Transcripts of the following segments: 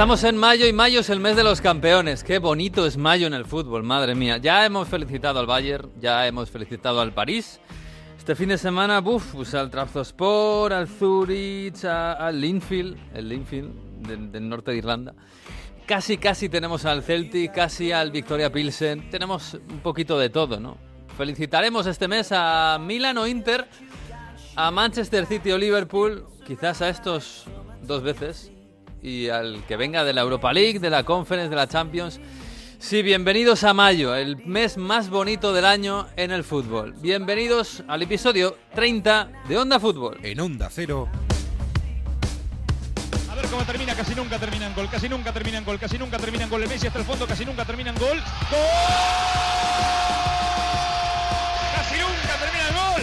Estamos en mayo y mayo es el mes de los campeones. Qué bonito es mayo en el fútbol, madre mía. Ya hemos felicitado al Bayern, ya hemos felicitado al París. Este fin de semana, buf, pues al Trabzonspor, al Zurich, al Linfield, el Linfield del, norte de Irlanda. Casi, casi tenemos al Celtic, casi al Victoria Pilsen. Tenemos un poquito de todo, ¿no? Felicitaremos este mes a Milan o Inter, a Manchester City o Liverpool, quizás a estos dos veces, y al que venga de la Europa League, de la Conference, de la Champions. Sí, bienvenidos a mayo, el mes más bonito del año en el fútbol. Bienvenidos al episodio 30 de Onda Fútbol. En Onda Cero. A ver cómo termina, casi nunca termina en gol, casi nunca termina en gol, casi nunca termina en gol. El Messi hasta el fondo, casi nunca termina en gol. ¡Gol! Casi nunca termina en gol.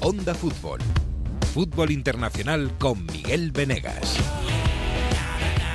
Onda Fútbol. Fútbol internacional con Miguel Venegas.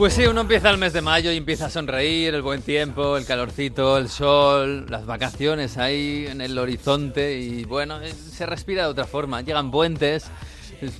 Pues sí, uno empieza el mes de mayo y empieza a sonreír, el buen tiempo, el calorcito, el sol, las vacaciones ahí en el horizonte y bueno, eh, se respira de otra forma. Llegan puentes, es-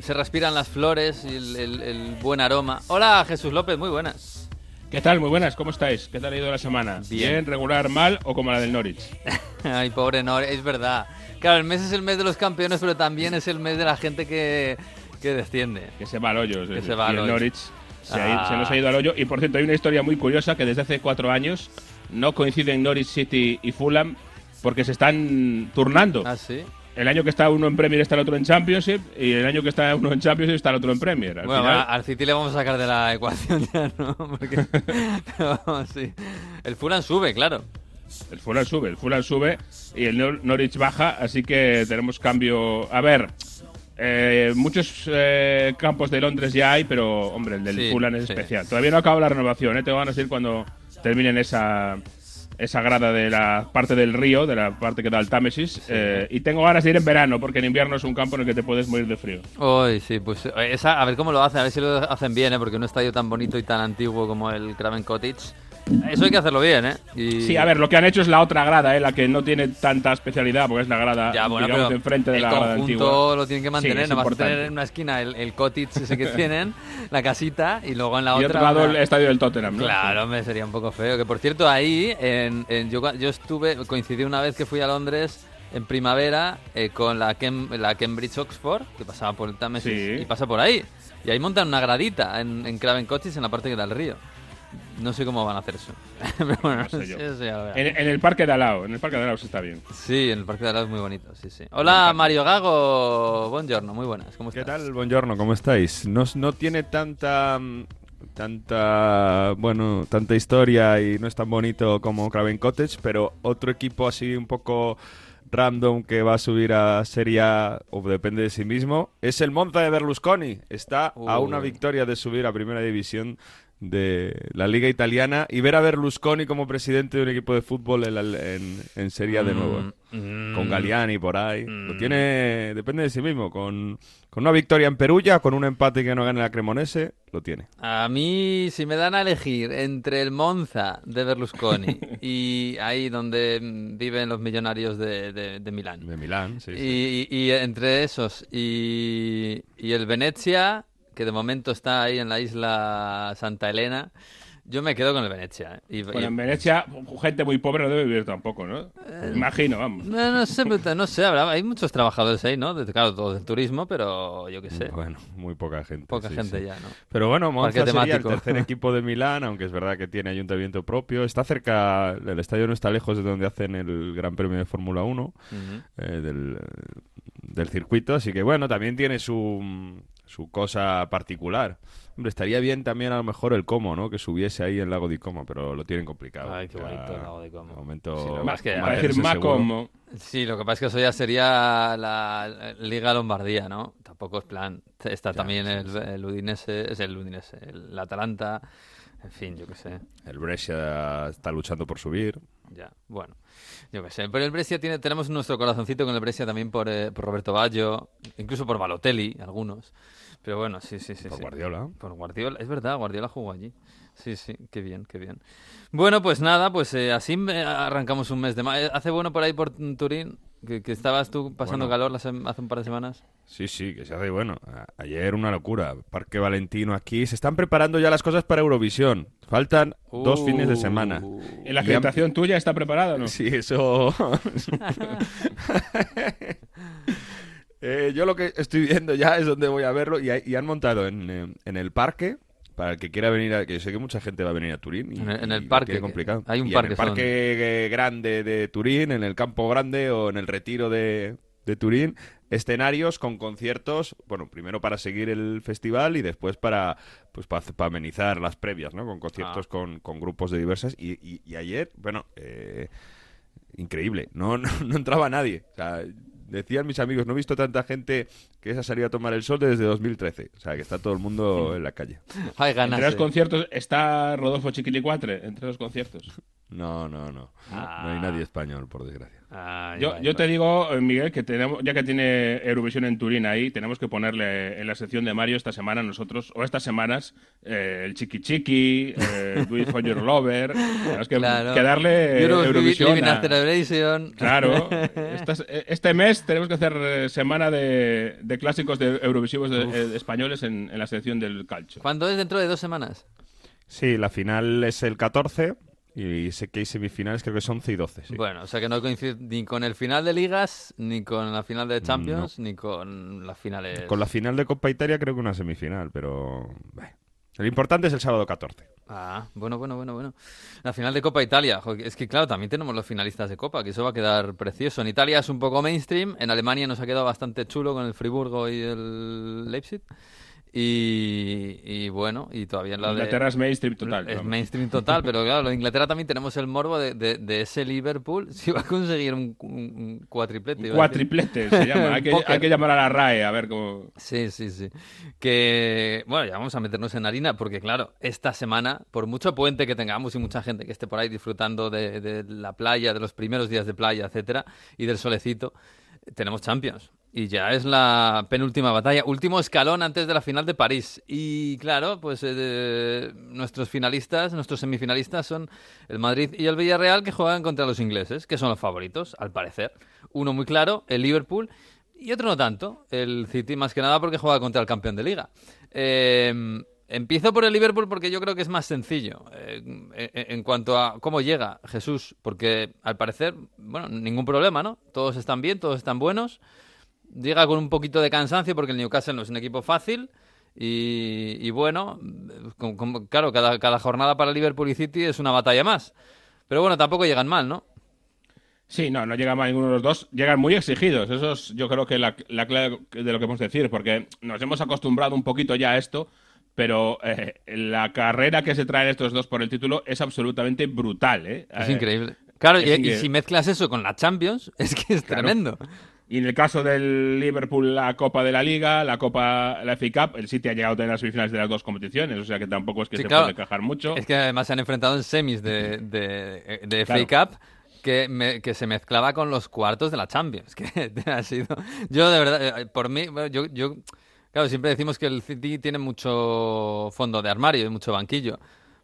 se respiran las flores y el, el- el buen aroma. Hola Jesús López, muy buenas. ¿Qué tal? Muy buenas, ¿cómo estáis? ¿Qué tal ha ido la semana? Bien. regular, mal o como la del Norwich? Ay, pobre Nor, es verdad. Claro, el mes es el mes de los campeones, pero también es el mes de la gente que, que desciende. Que se va al hoyo. Que se va al hoyo. Norwich se, ha ido- Ah. se nos ha ido al hoyo. Y por cierto, hay una historia muy curiosa que desde hace cuatro años no coinciden Norwich City y Fulham porque se están turnando. Ah, sí. El año que está uno en Premier está el otro en Championship y el año que está uno en Championship está el otro en Premier. Al Bueno, final- al City le vamos a sacar de la ecuación ya, ¿no? Porque, pero, sí. El Fulham sube, claro. El Fulham sube, el Fulham sube y el Nor- Norwich baja, así que tenemos cambio. A ver, eh, muchos eh, campos de Londres ya hay, pero hombre, el del Sí, Fulham es sí. especial. Todavía no acaba la renovación, ¿eh? te van a decir cuando terminen esa esa grada de la parte del río, de la parte que da el Támesis, eh, y tengo ganas de ir en verano, porque en invierno es un campo en el que te puedes morir de frío. Uy, sí, pues eh, esa, a ver cómo lo hacen, a ver si lo hacen bien, ¿eh? Porque un estadio tan bonito y tan antiguo como el Craven Cottage. Eso hay que hacerlo bien, ¿eh? Y- Sí, a ver, lo que han hecho es la otra grada, ¿eh? la que no tiene tanta especialidad, porque es la grada, Ya, bueno, digamos, enfrente de la grada antigua. lo tienen que Sí, mantener, es no vas a tener en una esquina el, el cottage ese que tienen, la casita, y luego en la Y otra... otro lado una- el estadio del Tottenham, ¿no? Claro, hombre, sería un poco feo. Que por cierto, ahí, en, en- yo, yo estuve, coincidí una vez que fui a Londres en primavera eh, con la, Kem- la Cambridge Oxford, que pasaba por el Támesis, Sí. y pasa por ahí. Y ahí montan una gradita en, en Craven Cottage, en la parte que da el río. No sé cómo van a hacer eso. Pero bueno, No sé yo. eso ya lo verás. En, en el parque de Alao, en el parque de Alao está bien. Sí, en el Parque de Alao es muy bonito, sí, sí. Hola, Mario Gago. Buongiorno, muy buenas. ¿Cómo ¿Qué estás? tal? Buongiorno, ¿cómo estáis? No, no tiene tanta tanta bueno, tanta historia y no es tan bonito como Craven Cottage, pero otro equipo así un poco random que va a subir a Serie A o depende de sí mismo es el Monza de Berlusconi. Está a una victoria de subir a Primera División de la Liga Italiana y ver a Berlusconi como presidente de un equipo de fútbol en, la- en, en Serie A de nuevo. Mm, Con Galiani por ahí. Mm. Lo tiene, depende de sí mismo. Con, con una victoria en Perugia, con un empate que no gane la Cremonese, lo tiene. A mí, si me dan a elegir entre el Monza de Berlusconi y ahí donde mm, viven los millonarios de, de- de Milán, De Milán, sí. sí. y, y entre esos y, y el Venecia, que de momento está ahí en la isla Santa Elena, yo me quedo con el Venecia. ¿eh? Y- Bueno, y- en Venecia, gente muy pobre no debe vivir tampoco, ¿no? Imagino, vamos. no, no sé, pero no sé, habrá- hay muchos trabajadores ahí, ¿no? De- claro, todos del turismo, pero yo qué sé, Bueno, muy poca gente. poca sí, gente sí. ya, ¿no? Pero bueno, Monza sería el tercer equipo de Milán, aunque es verdad que tiene ayuntamiento propio. Está cerca, el estadio no está lejos de donde hacen el Gran Premio de Fórmula 1, Ujú. eh, del, del circuito. Así que bueno, también tiene su, su cosa particular. Hombre, estaría bien también a lo mejor el Como, ¿no? Que subiese ahí el lago de Como, pero lo tienen complicado. Ay, qué bonito el lago de Como. de momento, Sí, más que- va a decir seguro. Macomo. Sí, lo que pasa es que eso ya sería la Liga Lombardía, ¿no? Tampoco es plan. Está también el, el Udinese, es el Udinese, el Atalanta, en fin, yo qué sé. El Brescia está luchando por subir. ya. Bueno, yo qué sé. Pero el Brescia tiene, tenemos nuestro corazoncito con el Brescia también por, eh, por Roberto Baggio, incluso por Balotelli, algunos. Pero bueno, sí, sí, sí. Por sí. Guardiola. Por Guardiola, es verdad, Guardiola jugó allí. Sí, sí, qué bien, qué bien. Bueno, pues nada, pues eh, así eh, arrancamos un mes de mayo. ¿Hace bueno por ahí por Turín? Que, que estabas tú pasando Bueno. calor hace un par de semanas. Sí, sí, que se hace bueno. Ayer una locura. Parque Valentino aquí. Se están preparando ya las cosas para Eurovisión. Faltan dos fines de semana. Uh. ¿Y la Y han- acreditación tuya está preparada o no? Sí, eso. Eh, yo lo que estoy viendo ya es donde voy a verlo y, hay- y han montado en, eh, en el parque. Para el que quiera venir, a, que yo sé que mucha gente va a venir a Turín. Y, En el- en el parque, complicado. hay un Y parque En el parque grande de Turín, en el campo grande o en el retiro de, de Turín, escenarios con conciertos. Bueno, primero para seguir el festival y después para pues para, para amenizar las previas, ¿no? Con conciertos Ah. con, con grupos de diversas. Y, y- y ayer, bueno. Eh, increíble. No, no, no entraba nadie. O sea, decían mis amigos, no he visto tanta gente que se ha salido a tomar el sol desde 2013. O sea, que está todo el mundo en la calle. Hay ganas. Entre los eh. conciertos está Rodolfo Chiquilicuatre, entre los conciertos. No, no, no. Ah. No hay nadie español, por desgracia. Yo, yo te digo, eh, Miguel, que tenemos, ya que tiene Eurovisión en Turín ahí, tenemos que ponerle en la sección de Mario esta semana nosotros, o estas semanas, eh, el Chiqui Chiqui, eh, Do It For Your Lover. Tenemos que, Claro. que darle Euro- Eurovisión. A-. Claro, Estas- eh, este mes tenemos que hacer semana de, de clásicos de eurovisivos de- de españoles en, en la sección del calcio. ¿Cuándo es? ¿Dentro de dos semanas? Sí, la final es el 14 y sé que hay semifinales, creo que son 11 y 12. sí. Bueno, o sea que no coincide ni con el final de ligas, ni con la final de Champions, ni con las finales. Con la final de Copa Italia creo que una semifinal, pero... Lo importante es el sábado 14. Ah, bueno, bueno, bueno, bueno. La final de Copa Italia. Es que claro, también tenemos los finalistas de Copa, que eso va a quedar precioso. En Italia es un poco mainstream, en Alemania nos ha quedado bastante chulo con el Friburgo y el Leipzig. Y, y bueno, y todavía la de... Inglaterra es mainstream total. Es mainstream total, pero claro, lo de Inglaterra también tenemos el morbo de, de- de ese Liverpool si va a conseguir un, un- un cuatriplete. Un. Cuatriplete se llama. Hay que, hay que llamar a la RAE a ver cómo. Sí, sí, sí. Que, bueno, ya vamos a meternos en harina, porque claro, esta semana, por mucho puente que tengamos y mucha gente que esté por ahí disfrutando de, de la playa, de los primeros días de playa, etcétera, y del solecito, tenemos Champions. Y ya es la penúltima batalla, último escalón antes de la final de París. Y claro, pues eh, nuestros finalistas, nuestros semifinalistas son el Madrid y el Villarreal que juegan contra los ingleses, que son los favoritos, al parecer. Uno muy claro, el Liverpool, y otro no tanto, el City más que nada porque juega contra el campeón de liga. Eh, empiezo por el Liverpool porque yo creo que es más sencillo eh, en cuanto a cómo llega Jesús, porque al parecer, bueno, ningún problema, ¿no? Todos están bien, todos están buenos. Llega con un poquito de cansancio porque el Newcastle no es un equipo fácil. Y, y bueno, con- con- claro, cada, cada jornada para Liverpool y City es una batalla más. Pero bueno, tampoco llegan mal, ¿no? Sí, no, no llega mal ninguno de los dos. Llegan muy exigidos. Eso es, yo creo que la, la clave de lo que podemos decir, porque nos hemos acostumbrado un poquito ya a esto, pero eh, la carrera que se traen estos dos por el título es absolutamente brutal, ¿eh? Es Eh, increíble. Claro, y, si mezclas eso con la Champions, es que es Claro. tremendo. Y en el caso del Liverpool, la Copa de la Liga, la Copa, la FA Cup, el City ha llegado a tener las semifinales de las dos competiciones, o sea que tampoco es que Sí, se claro. puede quejar mucho. Es que además se han enfrentado en semis de, de, de Claro. FA Cup que, me- que se mezclaba con los cuartos de la Champions. Que ha sido. Yo, de verdad, eh, por mí, yo, yo. Claro, siempre decimos que el City tiene mucho fondo de armario y mucho banquillo.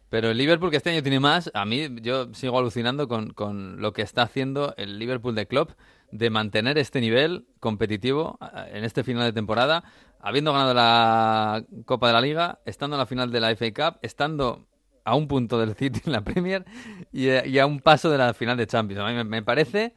Pero el Liverpool, que este año tiene más, a mí yo sigo alucinando con, con lo que está haciendo el Liverpool de Klopp de mantener este nivel competitivo eh, en este final de temporada, habiendo ganado la Copa de la Liga, estando en la final de la FA Cup, estando a un punto del City en la Premier y, eh, y a un paso de la final de Champions. A mí me, me parece,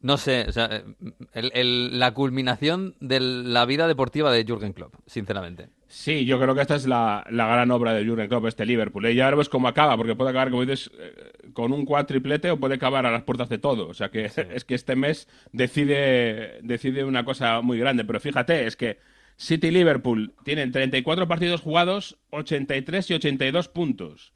no sé, o sea, eh, el- el- la culminación de la vida deportiva de Jürgen Klopp, sinceramente. Sí, yo creo que esta es la, la gran obra de Jurgen Klopp, este Liverpool. ¿eh? Ya veremos cómo acaba, porque puede acabar, como dices, eh, con un cuatriplete o puede acabar a las puertas de todo. O sea que es que este mes decide, decide una cosa muy grande. Pero fíjate, es que City y Liverpool tienen 34 partidos jugados, 83 y 82 puntos.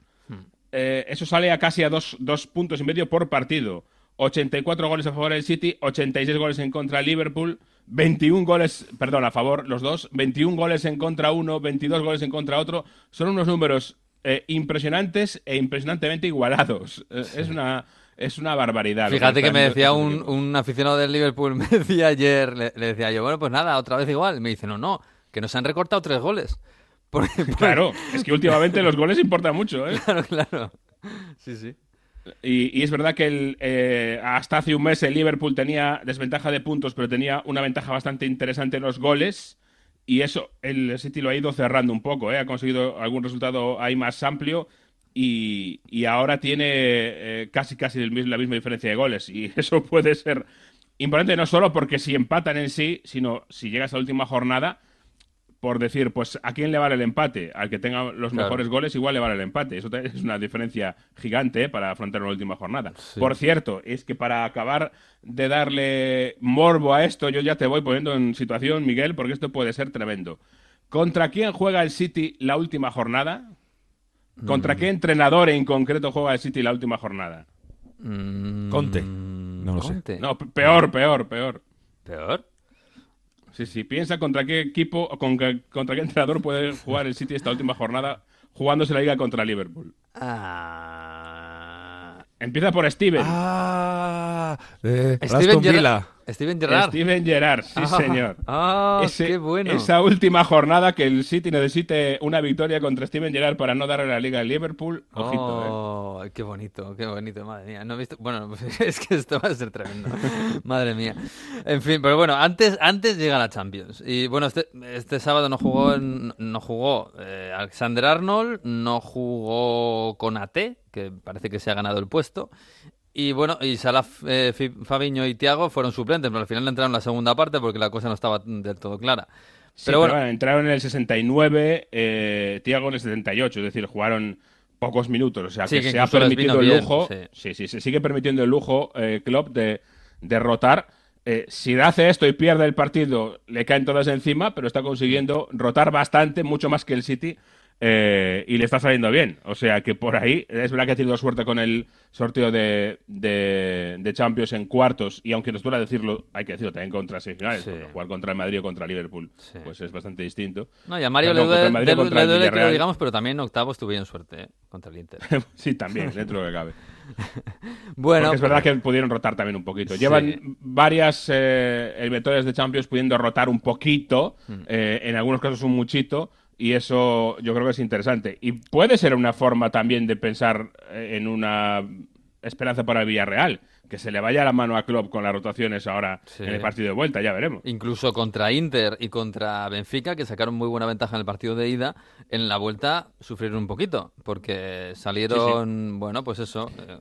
Eh, eso sale a casi a dos, dos puntos y medio por partido. 84 goles a favor del City, 86 goles en contra del Liverpool, 21 goles, perdón, a favor los dos, 21 goles en contra uno, 22 goles en contra otro. Son unos números eh, impresionantes e impresionantemente igualados. Eh, es una es una barbaridad. Fíjate que me decía este un, un aficionado del Liverpool, me decía ayer, le, le decía yo, bueno, pues nada, otra vez igual. Me dice, no, no, que nos han recortado tres goles. Porque- porque- Claro, es que últimamente los goles importan mucho, ¿eh? claro, claro. Sí, sí. Y, y es verdad que el, eh, hasta hace un mes el Liverpool tenía desventaja de puntos, pero tenía una ventaja bastante interesante en los goles. Y eso, el City lo ha ido cerrando un poco, ¿eh? ha conseguido algún resultado ahí más amplio. Y, y ahora tiene eh, casi casi el la misma diferencia de goles. Y eso puede ser importante no solo porque si empatan en sí, sino si llegas a la última jornada, por decir, pues a quién le vale el empate, al que tenga los Claro. mejores goles igual le vale el empate. Eso es una diferencia gigante ¿eh? para afrontar una última jornada. Sí. Por cierto, es que para acabar de darle morbo a esto, yo ya te voy poniendo en situación, Miguel, porque esto puede ser tremendo. ¿Contra quién juega el City la última jornada? Mm. ¿Contra qué entrenador en concreto juega el City la última jornada? Mm, Conte. No lo sé. Conte. No, p- peor, peor, peor. ¿Peor? Sí, sí, piensa contra qué equipo o con qué- contra qué entrenador puede jugar el City esta última jornada jugándose la liga contra Liverpool. Ah... Empieza por Steven. Ah, eh, Steven. Villa. Steven Gerrard. Steven Gerrard, sí, Ah, señor. Ah, Ese- qué bueno. Esa última jornada que el City necesite una victoria contra Steven Gerrard para no darle la liga al Liverpool. Ojito, ¿eh? Oh, qué bonito, qué bonito, madre mía. No he visto... Bueno, es que esto va a ser tremendo. madre mía. En fin, pero bueno, antes, antes llega la Champions. Y bueno, este, este sábado no jugó, no jugó eh, Alexander Arnold, no jugó con AT, que parece que se ha ganado el puesto. Y bueno, y Salah, eh, Fabiño y Tiago fueron suplentes, pero al final entraron en la segunda parte porque la cosa no estaba del todo clara. Sí, pero bueno, entraron en el 69, eh, Thiago en el 78, es decir, jugaron pocos minutos. O sea, Sí, que, que se ha permitido el bien, lujo. sí. Sí. sí, se sigue permitiendo el lujo eh, Klopp de, de rotar. Eh, si hace esto y pierde el partido, le caen todas encima, pero está consiguiendo rotar bastante, mucho más que el City. Eh, y le está saliendo bien. O sea que por ahí, es verdad que ha tenido suerte con el sorteo de, de, de Champions en cuartos. Y aunque nos duela decirlo, hay que decirlo también contra semifinales. Sí. Jugar contra el Madrid o contra Liverpool, Sí. pues es bastante distinto. No, y a Mario Perdón, le duele, le- le el duele que lo Villarreal. digamos, pero también en octavos tuvieron suerte ¿eh? contra el Inter. sí, también, dentro de lo que cabe. Bueno, Porque es verdad que pudieron rotar también un poquito. Sí. Llevan varias eh, eliminatorias de Champions pudiendo rotar un poquito, Mm. eh, en algunos casos un muchito, y eso yo creo que es interesante. Y puede ser una forma también de pensar eh, en una esperanza para el Villarreal, que se le vaya la mano a Klopp con las rotaciones ahora Sí. en el partido de vuelta, ya veremos. incluso contra Inter y contra Benfica, que sacaron muy buena ventaja en el partido de ida, en la vuelta sufrieron un poquito, porque salieron, bueno, pues eso. eh,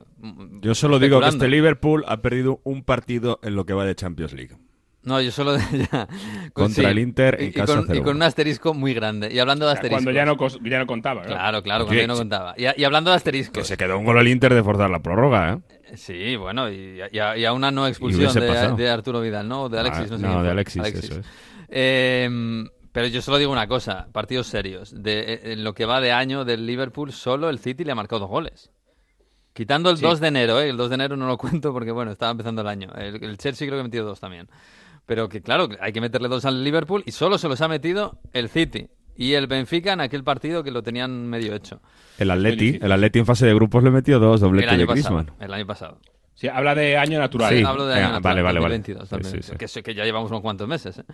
Yo solo digo que este Liverpool ha perdido un partido en lo que va de Champions League. No, yo solo ya, con- Contra el Inter en y, casa con, y 0-1. con un asterisco muy grande. Y hablando de asteriscos. Cuando ya no, ya no contaba. claro. Claro, claro, cuando ya no sí. contaba. Y, y hablando de Que asteriscos. se quedó un gol al Inter de forzar la prórroga, ¿eh? Sí, bueno, y, y a, y a una no expulsión de, de Arturo Vidal, ¿no? O de Alexis, Ah, no sé no, de fue. Alexis, eso es. Eh, pero yo solo digo una cosa, partidos serios. De, eh, en lo que va de año del Liverpool, solo el City le ha marcado dos goles. Quitando el Sí. 2 de enero, ¿eh? El 2 de enero no lo cuento porque, bueno, estaba empezando el año. El, el Chelsea creo que ha metido dos también. Pero que, claro, hay que meterle dos al Liverpool y solo se los ha metido el City y el Benfica en aquel partido que lo tenían medio hecho. El Atleti, el Atleti en fase de grupos le metió dos, doblete de pasado. Griezmann. El año pasado. Sí, habla de año natural. Sí. Hablo de año vale, natural, vale, vale. 2022 Sí, también, sí, sí. Que, sé que ya llevamos unos cuantos meses. ¿eh?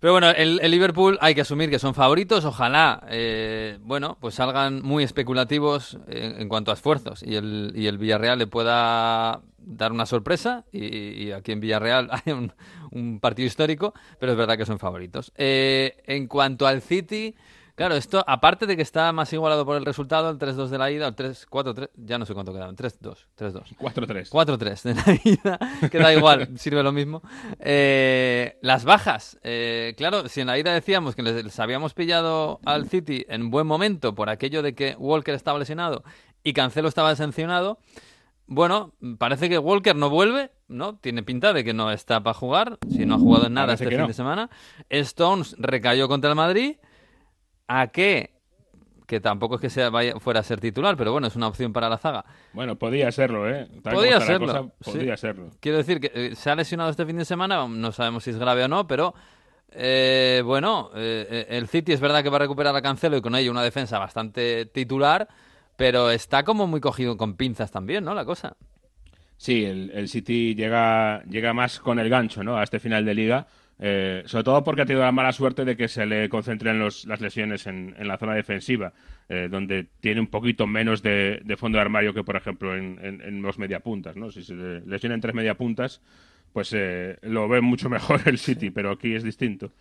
Pero bueno, el, el Liverpool hay que asumir que son favoritos. Ojalá, eh, bueno, pues salgan muy especulativos en, en cuanto a esfuerzos y el, y el Villarreal le pueda dar una sorpresa. Y, y aquí en Villarreal hay un, un partido histórico, pero es verdad que son favoritos. Eh, en cuanto al City. Claro, esto, aparte de que está más igualado por el resultado, el 3-2 de la ida, el 3-4-3, ya no sé cuánto quedaban, 3-2, 3-2. 4-3. 4-3 de la ida, que da igual, sirve lo mismo. Eh, las bajas, eh, claro, si en la ida decíamos que les, les habíamos pillado al City en buen momento por aquello de que Walker estaba lesionado y Cancelo estaba sancionado, bueno, parece que Walker no vuelve, ¿no? Tiene pinta de que no está para jugar, si no ha jugado en nada Parece este fin no. de semana. Stones recayó contra el Madrid. ¿A qué? Que tampoco es que sea, vaya, fuera a ser titular, pero bueno, es una opción para la zaga. Bueno, podía serlo, ¿eh? Tal Podía serlo, cosa, sí. podía serlo. Quiero decir que eh, se ha lesionado este fin de semana, no sabemos si es grave o no, pero eh, bueno, eh, el City es verdad que va a recuperar a Cancelo y con ello una defensa bastante titular, pero está como muy cogido con pinzas también, ¿no? La cosa. Sí, el, el City llega, llega más con el gancho ¿no? a este final de liga. Eh, sobre todo porque ha tenido la mala suerte de que se le concentren los, las lesiones en, en la zona defensiva, eh, donde tiene un poquito menos de, de fondo de armario que, por ejemplo, en, en, en los mediapuntas. ¿no? Si se le lesiona en tres mediapuntas, pues eh, lo ve mucho mejor el City, pero aquí es distinto.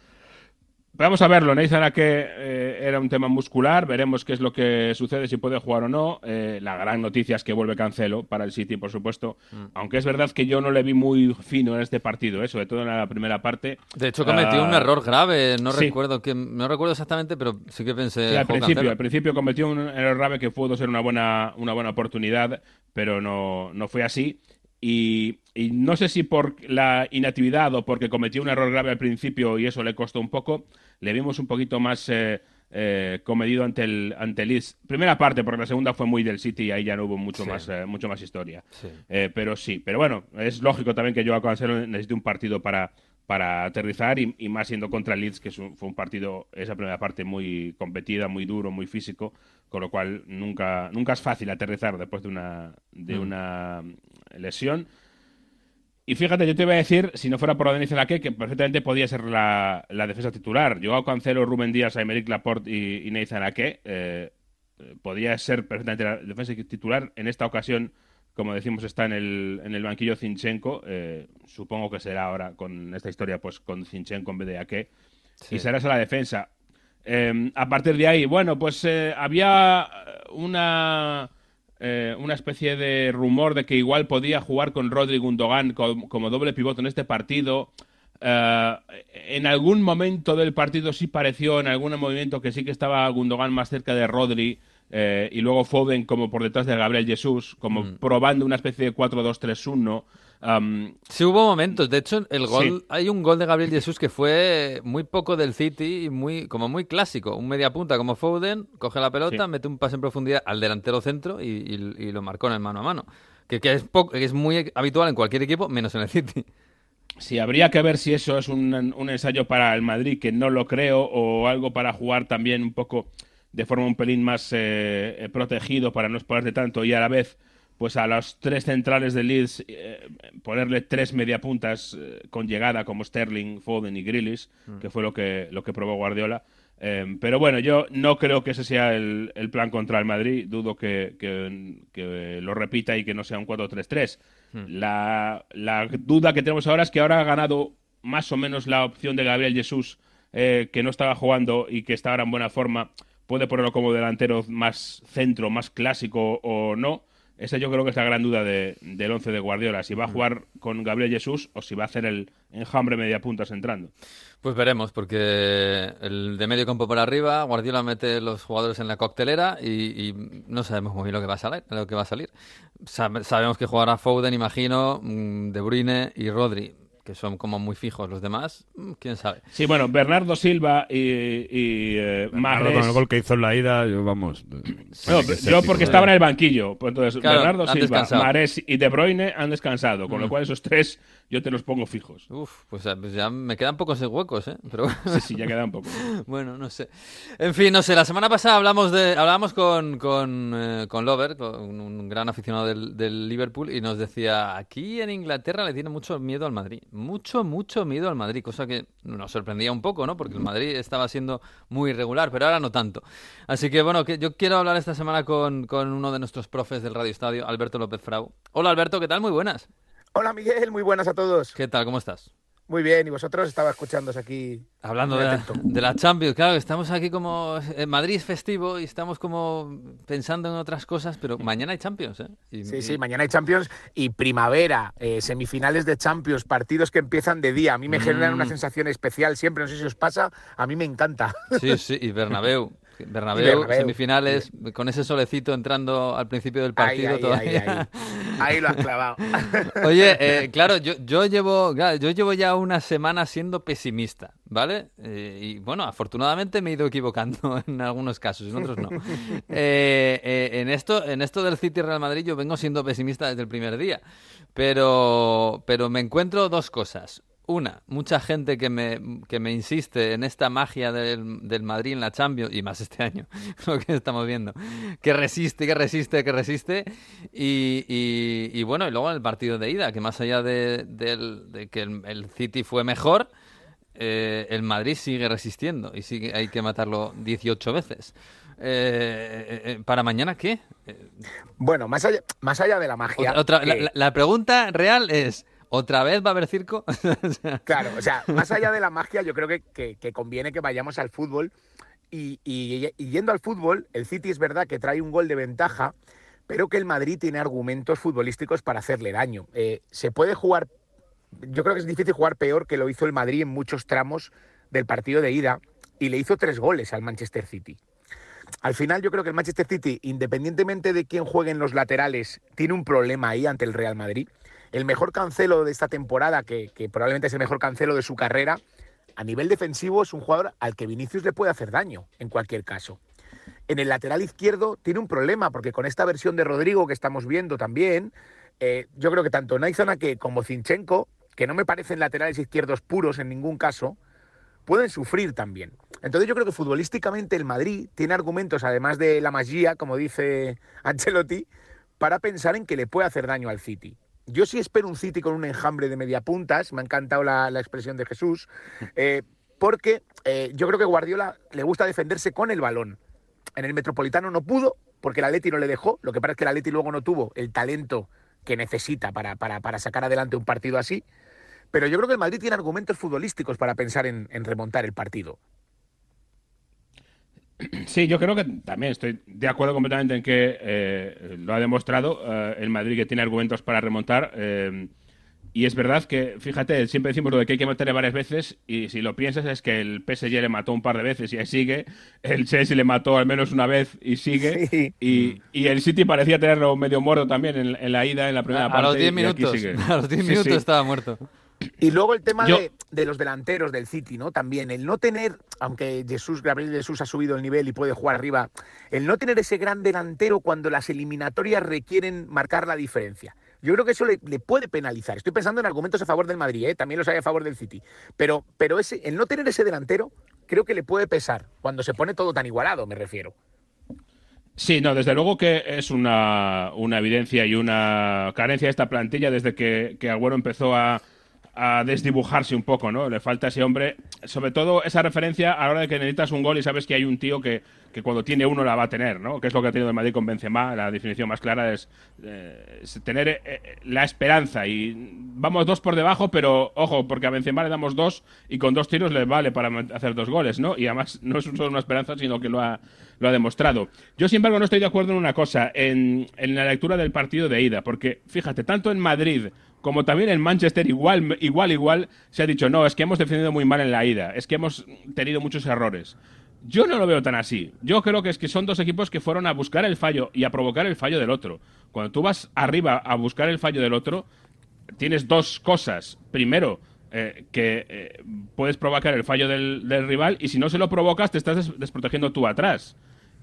Vamos a verlo. Nathan Ake eh, era un tema muscular. Veremos qué es lo que sucede, si puede jugar o no. Eh, la gran noticia es que vuelve Cancelo para el City, por supuesto. Mm. Aunque es verdad que yo no le vi muy fino en este partido, eh, sobre todo en la primera parte. De hecho, cometió Ah, un error grave. No sí. recuerdo que, no recuerdo exactamente, pero sí que pensé. Sí, al "Jo, principio, Cancelo". al principio cometió un error grave que pudo ser una buena, una buena oportunidad, pero no, no fue así. Y, y no sé si por la inactividad o porque cometió un error grave al principio y eso le costó un poco, le vimos un poquito más eh, eh, comedido ante el, ante Leeds. Primera parte, porque la segunda fue muy del City y ahí ya no hubo mucho, Sí. más, eh, mucho más historia. Sí. Eh, pero sí, pero bueno, es lógico también que Joao Cancelo necesite un partido para, para aterrizar y, y más siendo contra el Leeds, que un- fue un partido, esa primera parte muy competida, muy duro, muy físico, con lo cual nunca, nunca es fácil aterrizar después de una, de una lesión. Y fíjate, yo te iba a decir, si no fuera por Denis Laque, que perfectamente podía ser la, la defensa titular. Joao Cancelo, Rubén Díaz, Aymeric Laporte y, y Nathan Ake eh, eh, podía ser perfectamente la defensa titular. En esta ocasión, como decimos, está en el, en el banquillo Zinchenko. eh, supongo que será ahora con esta historia, pues con Zinchenko en vez de Ake. Sí. Y será esa la defensa. Eh, a partir de ahí, bueno, pues había una, eh, una especie de rumor de que igual podía jugar con Rodri Gundogan como, como doble pivote en este partido. Eh, en algún momento del partido sí pareció, en algún movimiento, que sí que estaba Gundogan más cerca de Rodri. eh, y luego Foden como por detrás de Gabriel Jesús, como Mm. probando una especie de 4-2-3-1. Um, Sí hubo momentos. De hecho, el gol, Sí. hay un gol de Gabriel Jesús que fue muy poco del City y muy, como muy clásico. Un media punta como Foden, coge la pelota, Sí. mete un pase en profundidad al delantero centro y, y- y lo marcó en el mano a mano. Que, que es, poco- que es muy habitual en cualquier equipo, menos en el City. Sí, habría que ver si eso es un, un ensayo para el Madrid, que no lo creo, o algo para jugar también un poco de forma un pelín más eh, eh, protegido para no exponerte tanto y a la vez, pues a los tres centrales de Leeds eh, ponerle tres mediapuntas eh, con llegada como Sterling, Foden y Grealish, que fue lo que, lo que probó Guardiola. Eh, pero bueno, yo no creo que ese sea el, el plan contra el Madrid. Dudo que, que- que lo repita y que no sea un 4-3-3. La, la duda que tenemos ahora es que ahora ha ganado más o menos la opción de Gabriel Jesús, eh, que no estaba jugando y que está ahora en buena forma. Puede ponerlo como delantero más centro, más clásico o no. Esa yo creo que es la gran duda de- del once de Guardiola. Si va a jugar con Gabriel Jesús o si va a hacer el enjambre media puntas entrando. Pues veremos, porque el de medio campo para arriba, Guardiola mete los jugadores en la coctelera y, y no sabemos muy bien lo que va a salir. Lo que va a salir. Sabe- sabemos que jugará Foden, imagino, mm, De Bruyne y Rodri, que son como muy fijos. Los demás, mm, quién sabe. Sí, bueno, Bernardo Silva y, y eh, Mahrez- con el gol que hizo en la ida, yo, vamos. No, yo porque estaba en el banquillo. Pues entonces, Claro, Bernardo Silva. Mares y De Bruyne han descansado, con lo Mm. cual esos tres yo te los pongo fijos. Uf, pues ya, pues ya me quedan pocos huecos, ¿eh? Pero Sí, sí, ya queda un poco. bueno, no sé. En fin, no sé, la semana pasada hablamos de, hablábamos con, con, eh, con Lover, con un gran aficionado del, del Liverpool, y nos decía, aquí en Inglaterra le tiene mucho miedo al Madrid. Mucho, mucho miedo al Madrid, cosa que nos sorprendía un poco, ¿no? Porque el Madrid estaba siendo muy irregular, pero ahora no tanto. Así que bueno, que yo quiero hablar esta semana con, con uno de nuestros profes del Radio Estadio, Alberto López Frau. Hola Alberto, ¿qué tal? Muy buenas. Hola Miguel, muy buenas a todos. ¿Qué tal? ¿Cómo estás? Muy bien, y vosotros estaba escuchándos aquí. Hablando de la, atento. de la Champions, claro, estamos aquí como... En Madrid es festivo y estamos como pensando en otras cosas, pero mañana hay Champions, ¿eh? Y- Sí, y- sí, mañana hay Champions y primavera, eh, semifinales de Champions, partidos que empiezan de día. A mí me generan una Mm. sensación especial siempre, no sé si os pasa, a mí me encanta. Sí, sí, y Bernabéu. Bernabéu, semifinales, con ese solecito entrando al principio del partido ahí, ahí, todavía. ahí. Ahí lo has clavado. Oye, eh, claro, yo, yo llevo yo llevo ya una semana siendo pesimista, ¿vale? Eh, y bueno, afortunadamente me he ido equivocando en algunos casos, en otros no. Eh, en esto, en esto del City Real Madrid yo vengo siendo pesimista desde el primer día, pero, pero me encuentro dos cosas. Una, mucha gente que me, que me insiste en esta magia del, del Madrid en la Champions, y más este año, lo que estamos viendo, que resiste, que resiste, que resiste. Y, y, y bueno, y luego en el partido de ida, que más allá de, del- de que el, el City fue mejor, eh, el Madrid sigue resistiendo y sigue, hay que matarlo 18 veces. Eh, eh, ¿Para mañana qué? Bueno, más allá, más allá de la magia. otra- que- la pregunta real es, ¿otra vez va a haber circo? Claro, o sea, más allá de la magia, yo creo que, que- que conviene que vayamos al fútbol. Y, y- y yendo al fútbol, el City es verdad que trae un gol de ventaja, pero que el Madrid tiene argumentos futbolísticos para hacerle daño. Eh, se puede jugar, yo creo que es difícil jugar peor que lo hizo el Madrid en muchos tramos del partido de ida, y le hizo tres goles al Manchester City. Al final yo creo que el Manchester City, independientemente de quién juegue en los laterales, tiene un problema ahí ante el Real Madrid. El mejor cancelo de esta temporada, que, que probablemente es el mejor cancelo de su carrera, a nivel defensivo es un jugador al que Vinicius le puede hacer daño, en cualquier caso. En el lateral izquierdo tiene un problema, porque con esta versión de Rodrigo que estamos viendo también, eh, yo creo que tanto Naizon Ake como Zinchenko, que no me parecen laterales izquierdos puros en ningún caso, pueden sufrir también. Entonces yo creo que futbolísticamente el Madrid tiene argumentos, además de la magia, como dice Ancelotti, para pensar en que le puede hacer daño al City. Yo sí espero un City con un enjambre de mediapuntas, me ha encantado la, la expresión de Jesús, eh, porque eh, yo creo que Guardiola le gusta defenderse con el balón. En el Metropolitano no pudo, porque el Atleti no le dejó, lo que pasa es que el Atleti luego no tuvo el talento que necesita para, para, para sacar adelante un partido así. Pero yo creo que el Madrid tiene argumentos futbolísticos para pensar en, en remontar el partido. Sí, yo creo que también estoy de acuerdo completamente en que eh, lo ha demostrado eh, el Madrid que tiene argumentos para remontar. eh, y es verdad que, fíjate, siempre decimos lo de que hay que meterle varias veces y si lo piensas es que el PSG le mató un par de veces y ahí sigue, el Chelsea le mató al menos una vez y sigue, Sí. y, y el City parecía tenerlo medio muerto también en, en la ida, en la primera a, parte. los 10 y aquí minutos, sigue. a los 10 Sí, minutos sí. estaba muerto. Y luego el tema Yo- de, de los delanteros del City, ¿no? También el no tener, aunque Jesús, Gabriel Jesús ha subido el nivel y puede jugar arriba, el no tener ese gran delantero cuando las eliminatorias requieren marcar la diferencia. Yo creo que eso le, le puede penalizar. Estoy pensando en argumentos a favor del Madrid, ¿eh? también los hay a favor del City. Pero, pero ese, el no tener ese delantero creo que le puede pesar cuando se pone todo tan igualado, me refiero. Sí, no, desde luego que es una, una evidencia y una carencia de esta plantilla desde que, que Agüero empezó a, a desdibujarse un poco, ¿no? Le falta ese hombre, sobre todo esa referencia a la hora de que necesitas un gol y sabes que hay un tío que, que cuando tiene uno la va a tener, ¿no? Que es lo que ha tenido el Madrid con Benzema, la definición más clara es, eh, tener eh, eh, la esperanza y vamos dos por debajo, pero ojo, porque a Benzema le damos dos y con dos tiros le vale para hacer dos goles, ¿no? Y además no es solo una esperanza, sino que lo ha, lo ha demostrado. Yo, sin embargo, no estoy de acuerdo en una cosa, en, en la lectura del partido de ida, porque fíjate, tanto en Madrid como también en Manchester, igual, igual, igual, se ha dicho, no, es que hemos defendido muy mal en la ida, es que hemos tenido muchos errores. Yo no lo veo tan así. Yo creo que es que son dos equipos que fueron a buscar el fallo y a provocar el fallo del otro. Cuando tú vas arriba a buscar el fallo del otro, tienes dos cosas. Primero, eh, que eh, puedes provocar el fallo del, rival y si no se lo provocas, te estás des- desprotegiendo tú atrás.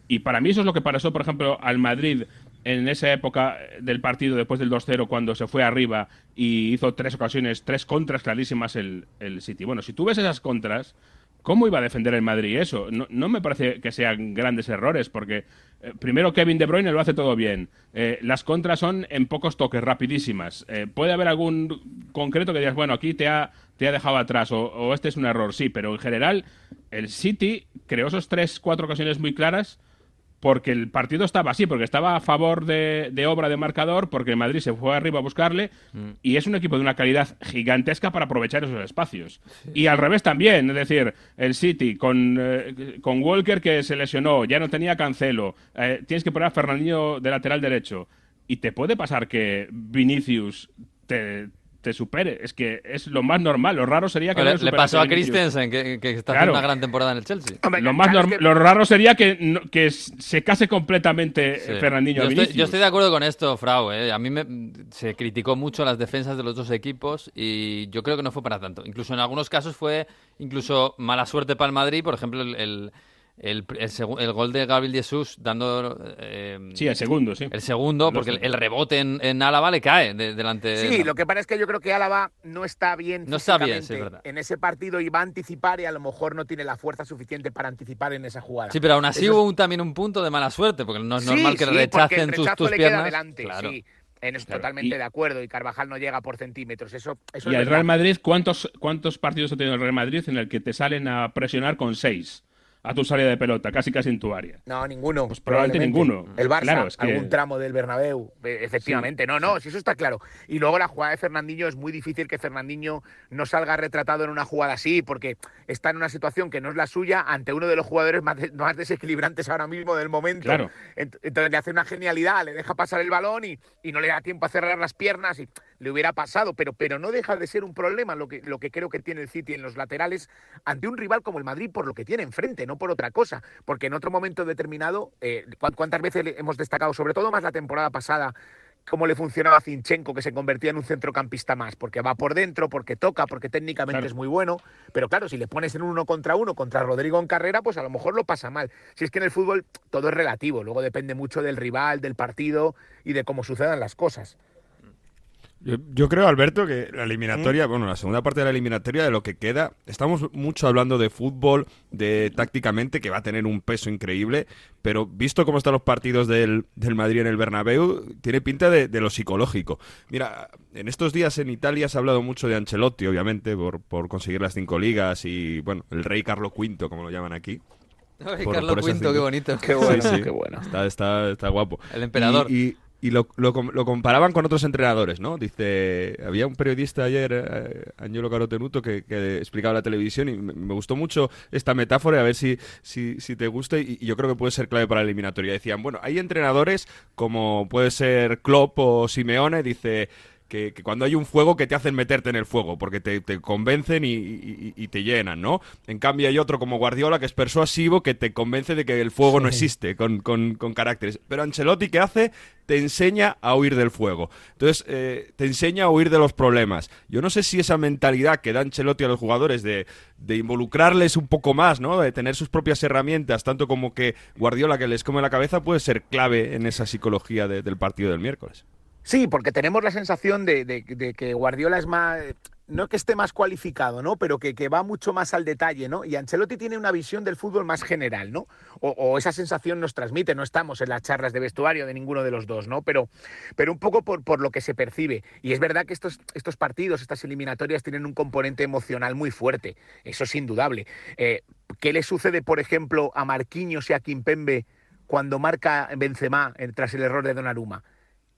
Y para mí eso es lo que pasó, por ejemplo, al Madrid en esa época del partido después del 2-0, cuando se fue arriba y hizo tres ocasiones, tres contras clarísimas el, el City. Bueno, si tú ves esas contras, ¿cómo iba a defender el Madrid eso? No, me parece que sean grandes errores, porque eh, primero Kevin De Bruyne lo hace todo bien. Eh, las contras son en pocos toques, rapidísimas. Eh, puede haber algún concreto que digas, bueno, aquí te ha, te ha dejado atrás o, o este es un error, sí, pero en general el City creó esos tres, cuatro ocasiones muy claras porque el partido estaba así, porque estaba a favor de, de obra de marcador, porque el Madrid se fue arriba a buscarle, y es un equipo de una calidad gigantesca para aprovechar esos espacios. Y al revés también, es decir, el City con, eh, con Walker que se lesionó, ya no tenía cancelo, eh, tienes que poner a Fernandinho de lateral derecho, y te puede pasar que Vinicius te, te supere, es que es lo más normal, lo raro sería que le, no le pasó a. Christensen, que, que está Claro. haciendo una gran temporada en el Chelsea. Hombre, Lo, más claro, norm- es que- lo raro sería que, no- que se case completamente Sí. eh, Fernandinho yo a estoy, Vinicius. yo estoy de acuerdo con esto, Frau. ¿eh? A mí me, se criticó mucho las defensas de los dos equipos y yo creo que no fue para tanto. Incluso en algunos casos fue incluso mala suerte para el Madrid. Por ejemplo, el, el- el, el, el gol de Gabriel Jesús dando eh, Sí, el segundo, sí. el segundo, porque el, rebote en, en Álava le cae de- delante. Sí, lo que pasa es que yo creo que Álava no está bien. No está bien, sí, es verdad. En ese partido y va a anticipar y a lo mejor no tiene la fuerza suficiente para anticipar en esa jugada. Sí, pero aún así Eso hubo un- también un punto de mala suerte, porque no es Sí, normal que sí, rechacen el tus, tus le queda piernas. delante, claro. sí. En eso Claro, totalmente y- de acuerdo. Y Carvajal no llega por centímetros. Eso, eso Y es el. Real Madrid, ¿cuántos, ¿cuántos partidos ha tenido el Real Madrid en el que te salen a presionar con seis a tu salida de pelota, casi casi en tu área? No, ninguno. Pues probablemente ninguno. El Barça, Claro, es que- algún tramo del Bernabéu, e- efectivamente. No, no, si eso está claro. Y luego la jugada de Fernandinho es muy difícil que Fernandinho no salga retratado en una jugada así, porque está en una situación que no es la suya ante uno de los jugadores más, de- más desequilibrantes ahora mismo del momento. Claro. Ent- Entonces le hace una genialidad, le deja pasar el balón y, y no le da tiempo a cerrar las piernas y le hubiera pasado, pero, pero no deja de ser un problema lo que, lo que creo que tiene el City en los laterales ante un rival como el Madrid por lo que tiene enfrente, no por otra cosa. Porque en otro momento determinado, eh, ¿cuán- ¿cuántas veces hemos destacado, sobre todo más la temporada pasada, cómo le funcionaba a Zinchenko, que se convertía en un centrocampista más, porque va por dentro, porque toca, porque técnicamente Claro. es muy bueno, pero claro, si le pones en uno contra uno contra Rodrigo en carrera, pues a lo mejor lo pasa mal. Si es que en el fútbol todo es relativo, luego depende mucho del rival, del partido y de cómo sucedan las cosas. Yo, yo creo, Alberto, que la eliminatoria, bueno, la segunda parte de la eliminatoria de lo que queda, estamos mucho hablando de fútbol, de tácticamente, que va a tener un peso increíble, pero visto cómo están los partidos del, del Madrid en el Bernabéu, tiene pinta de, de lo psicológico. Mira, en estos días en Italia se ha hablado mucho de Ancelotti, obviamente, por, por conseguir las cinco ligas y, bueno, el rey Carlo V, como lo llaman aquí. Ay, Por- Carlos por Quinto, qué bonito. Qué bueno, Sí, sí. qué bueno. Está, está, está guapo. El emperador. Y, y- y lo, lo lo comparaban con otros entrenadores, ¿no? Dice, había un periodista ayer, eh, Angelo Carotenuto, que, que explicaba la televisión y me, me gustó mucho esta metáfora, a ver si, si, si te gusta y, y yo creo que puede ser clave para la eliminatoria. Decían, bueno, hay entrenadores como puede ser Klopp o Simeone, dice... Que, que cuando hay un fuego que te hacen meterte en el fuego, porque te, te convencen y, y- y te llenan, ¿no? En cambio hay otro como Guardiola que es persuasivo, que te convence de que el fuego no existe, con, con, con caracteres. Pero Ancelotti, ¿qué hace? Te enseña a huir del fuego. Entonces, eh, te enseña a huir de los problemas. Yo no sé si esa mentalidad que da Ancelotti a los jugadores de, de involucrarles un poco más, ¿no? De tener sus propias herramientas, tanto como que Guardiola que les come la cabeza, puede ser clave en esa psicología de- del partido del miércoles. Sí, porque tenemos la sensación de, que Guardiola es más, no que esté más cualificado, ¿no? Pero que, va mucho más al detalle, ¿no? Y Ancelotti tiene una visión del fútbol más general, ¿no? O, o esa sensación nos transmite, no estamos en las charlas de vestuario de ninguno de los dos, ¿no? Pero, pero un poco por, por lo que se percibe. Y es verdad que estos, estos partidos, estas eliminatorias tienen un componente emocional muy fuerte, eso es indudable. Eh, ¿Qué le sucede, por ejemplo, a Marquinhos y a Kimpembe cuando marca Benzema eh, tras el error de Donnarumma?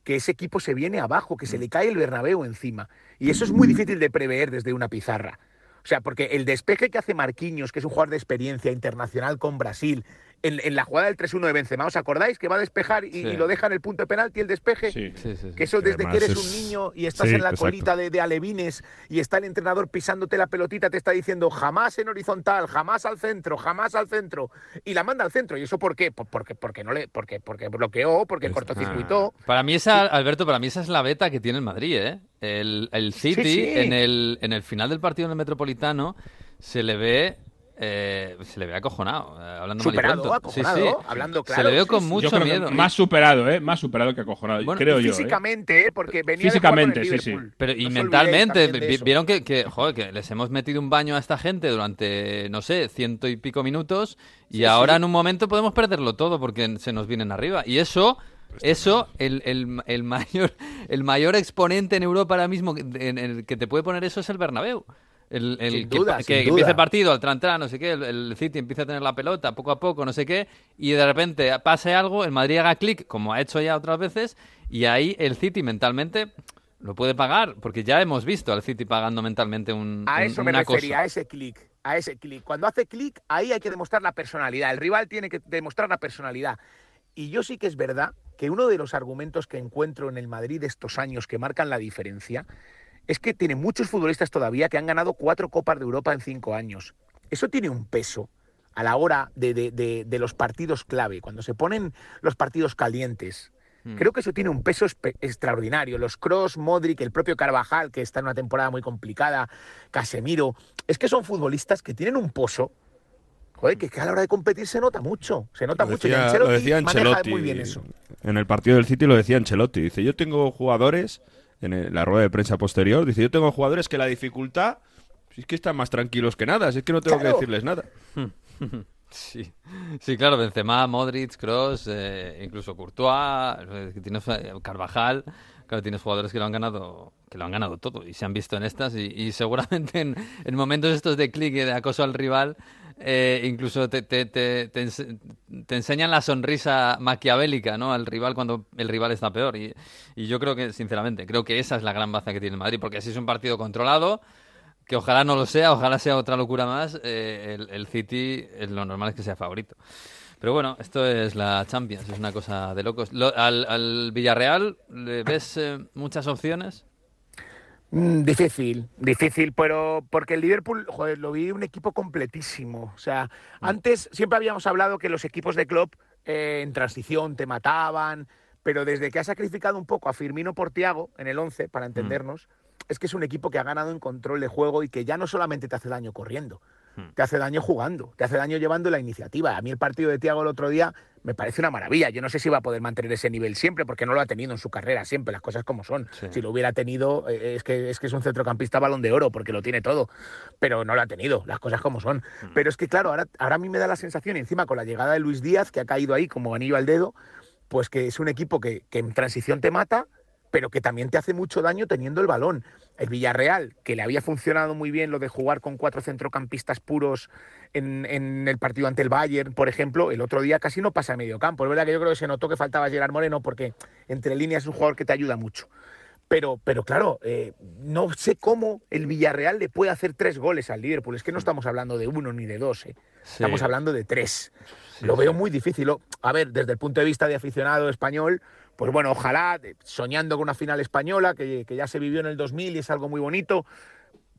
Que ese equipo se viene abajo, que se le cae el Bernabéu encima. Y eso es muy difícil de prever desde una pizarra. O sea, porque el despeje que hace Marquinhos, que es un jugador de experiencia internacional con Brasil, en, en la jugada del 3-1 de Benzema, ¿os acordáis? Que va a despejar y, Sí. y lo deja en el punto de penalti el despeje. Sí. Sí, sí, sí. Que eso Que desde que eres es- un niño y estás Sí, en la exacto. colita de, de alevines y está el entrenador pisándote la pelotita, te está diciendo jamás en horizontal, jamás al centro, jamás al centro. Y la manda al centro. ¿Y eso por qué? Por- Porque, porque, no le, porque, porque bloqueó, porque Es- cortocircuitó. Para mí esa, Alberto, para mí esa es la beta que tiene el Madrid, ¿eh? El, el City Sí, sí. En, el, en el final del partido en el Metropolitano se le ve eh, se le ve acojonado, eh, hablando mal Superado, acojonado, hablando Se claro, le ve sí, con sí. mucho miedo. más superado, ¿eh? Más superado que acojonado, Bueno, creo yo. ¿eh? físicamente, ¿eh? porque venía Físicamente, de sí, con el sí. Pero No y olvidéis mentalmente, vieron que, que, joder, que les hemos metido un baño a esta gente durante, no sé, ciento y pico minutos y Sí, ahora sí. en un momento podemos perderlo todo porque se nos vienen arriba. Y eso, eso, el, el, el mayor, el mayor exponente en Europa ahora mismo que- en el que te puede poner eso es el Bernabéu. El, el Sin que, duda, pa- sin que duda. empieza el partido, al tran tran, no sé qué, el, el City empieza a tener la pelota poco a poco, no sé qué, y de repente pase algo, el Madrid haga clic, como ha hecho ya otras veces, y ahí el City mentalmente lo puede pagar, porque ya hemos visto al City pagando mentalmente un, A un- eso me una refería, cosa. a ese clic, a ese clic. Cuando hace clic, ahí hay que demostrar la personalidad. El rival tiene que demostrar la personalidad. Y yo sí que es verdad que uno de los argumentos que encuentro en el Madrid de estos años que marcan la diferencia es que tiene muchos futbolistas todavía que han ganado cuatro Copas de Europa en cinco años. Eso tiene un peso a la hora de, de- de- de los partidos clave, cuando se ponen los partidos calientes. Mm. Creo que eso tiene un peso extraordinario. Los Cross, Modric, el propio Carvajal, que está en una temporada muy complicada, Casemiro, es que son futbolistas que tienen un pozo Joder, que, es que a la hora de competir se nota mucho. Se nota Lo mucho. y decía, Ancelotti lo decía maneja Ancelotti. muy bien eso. En el partido del City lo decía Ancelotti. Dice, yo tengo jugadores, en la rueda de prensa posterior, dice, yo tengo jugadores que la dificultad, si es que están más tranquilos que nada, si es que no tengo Claro. que decirles nada. Sí, sí, claro, Benzema, Modric, Kroos, eh, incluso Courtois, tienes eh, Carvajal, claro, tienes jugadores que lo han ganado, que lo han ganado todo y se han visto en estas y, seguramente en, en momentos estos de clic y de acoso al rival, eh, incluso te, te, te, te ense- te enseñan la sonrisa maquiavélica, ¿no? Al rival cuando el rival está peor. Y, y yo creo que, sinceramente, creo que esa es la gran baza que tiene Madrid, porque así es un partido controlado que ojalá no lo sea, ojalá sea otra locura más, eh, el, el City lo normal es que sea favorito. Pero bueno, esto es la Champions, es una cosa de locos. Lo- al, al Villarreal, ¿le ves eh, muchas opciones? Mm, difícil, difícil, pero porque el Liverpool, joder, lo vi un equipo completísimo. O sea, antes siempre habíamos hablado que los equipos de club eh, en transición te mataban, pero desde que ha sacrificado un poco a Firmino por Tiago en el 11, para entendernos, es que es un equipo que ha ganado en control de juego y que ya no solamente te hace daño corriendo, te hace daño jugando, te hace daño llevando la iniciativa. A mí el partido de Tiago el otro día me parece una maravilla. Yo no sé si va a poder mantener ese nivel siempre, porque no lo ha tenido en su carrera siempre, las cosas como son. Sí. Si lo hubiera tenido, eh, es que, es que es un centrocampista balón de oro, porque lo tiene todo, pero no lo ha tenido, las cosas como son. Pero es que claro, ahora, ahora a mí me da la sensación, encima con la llegada de Luis Díaz, que ha caído ahí como anillo al dedo, pues que es un equipo que, que en transición te mata, pero que también te hace mucho daño teniendo el balón. El Villarreal, que le había funcionado muy bien lo de jugar con cuatro centrocampistas puros en, en el partido ante el Bayern, por ejemplo, el otro día casi no pasa a medio campo. Es verdad que yo creo que se notó que faltaba Gerard Moreno porque entre líneas es un jugador que te ayuda mucho. Pero, pero claro, eh, no sé cómo el Villarreal le puede hacer tres goles al Liverpool. Es que no estamos hablando de uno ni de dos, eh. estamos hablando de tres. Lo veo muy difícil. A ver, desde el punto de vista de aficionado español, pues bueno, ojalá, soñando con una final española, que, que ya se vivió en el 2000 y es algo muy bonito,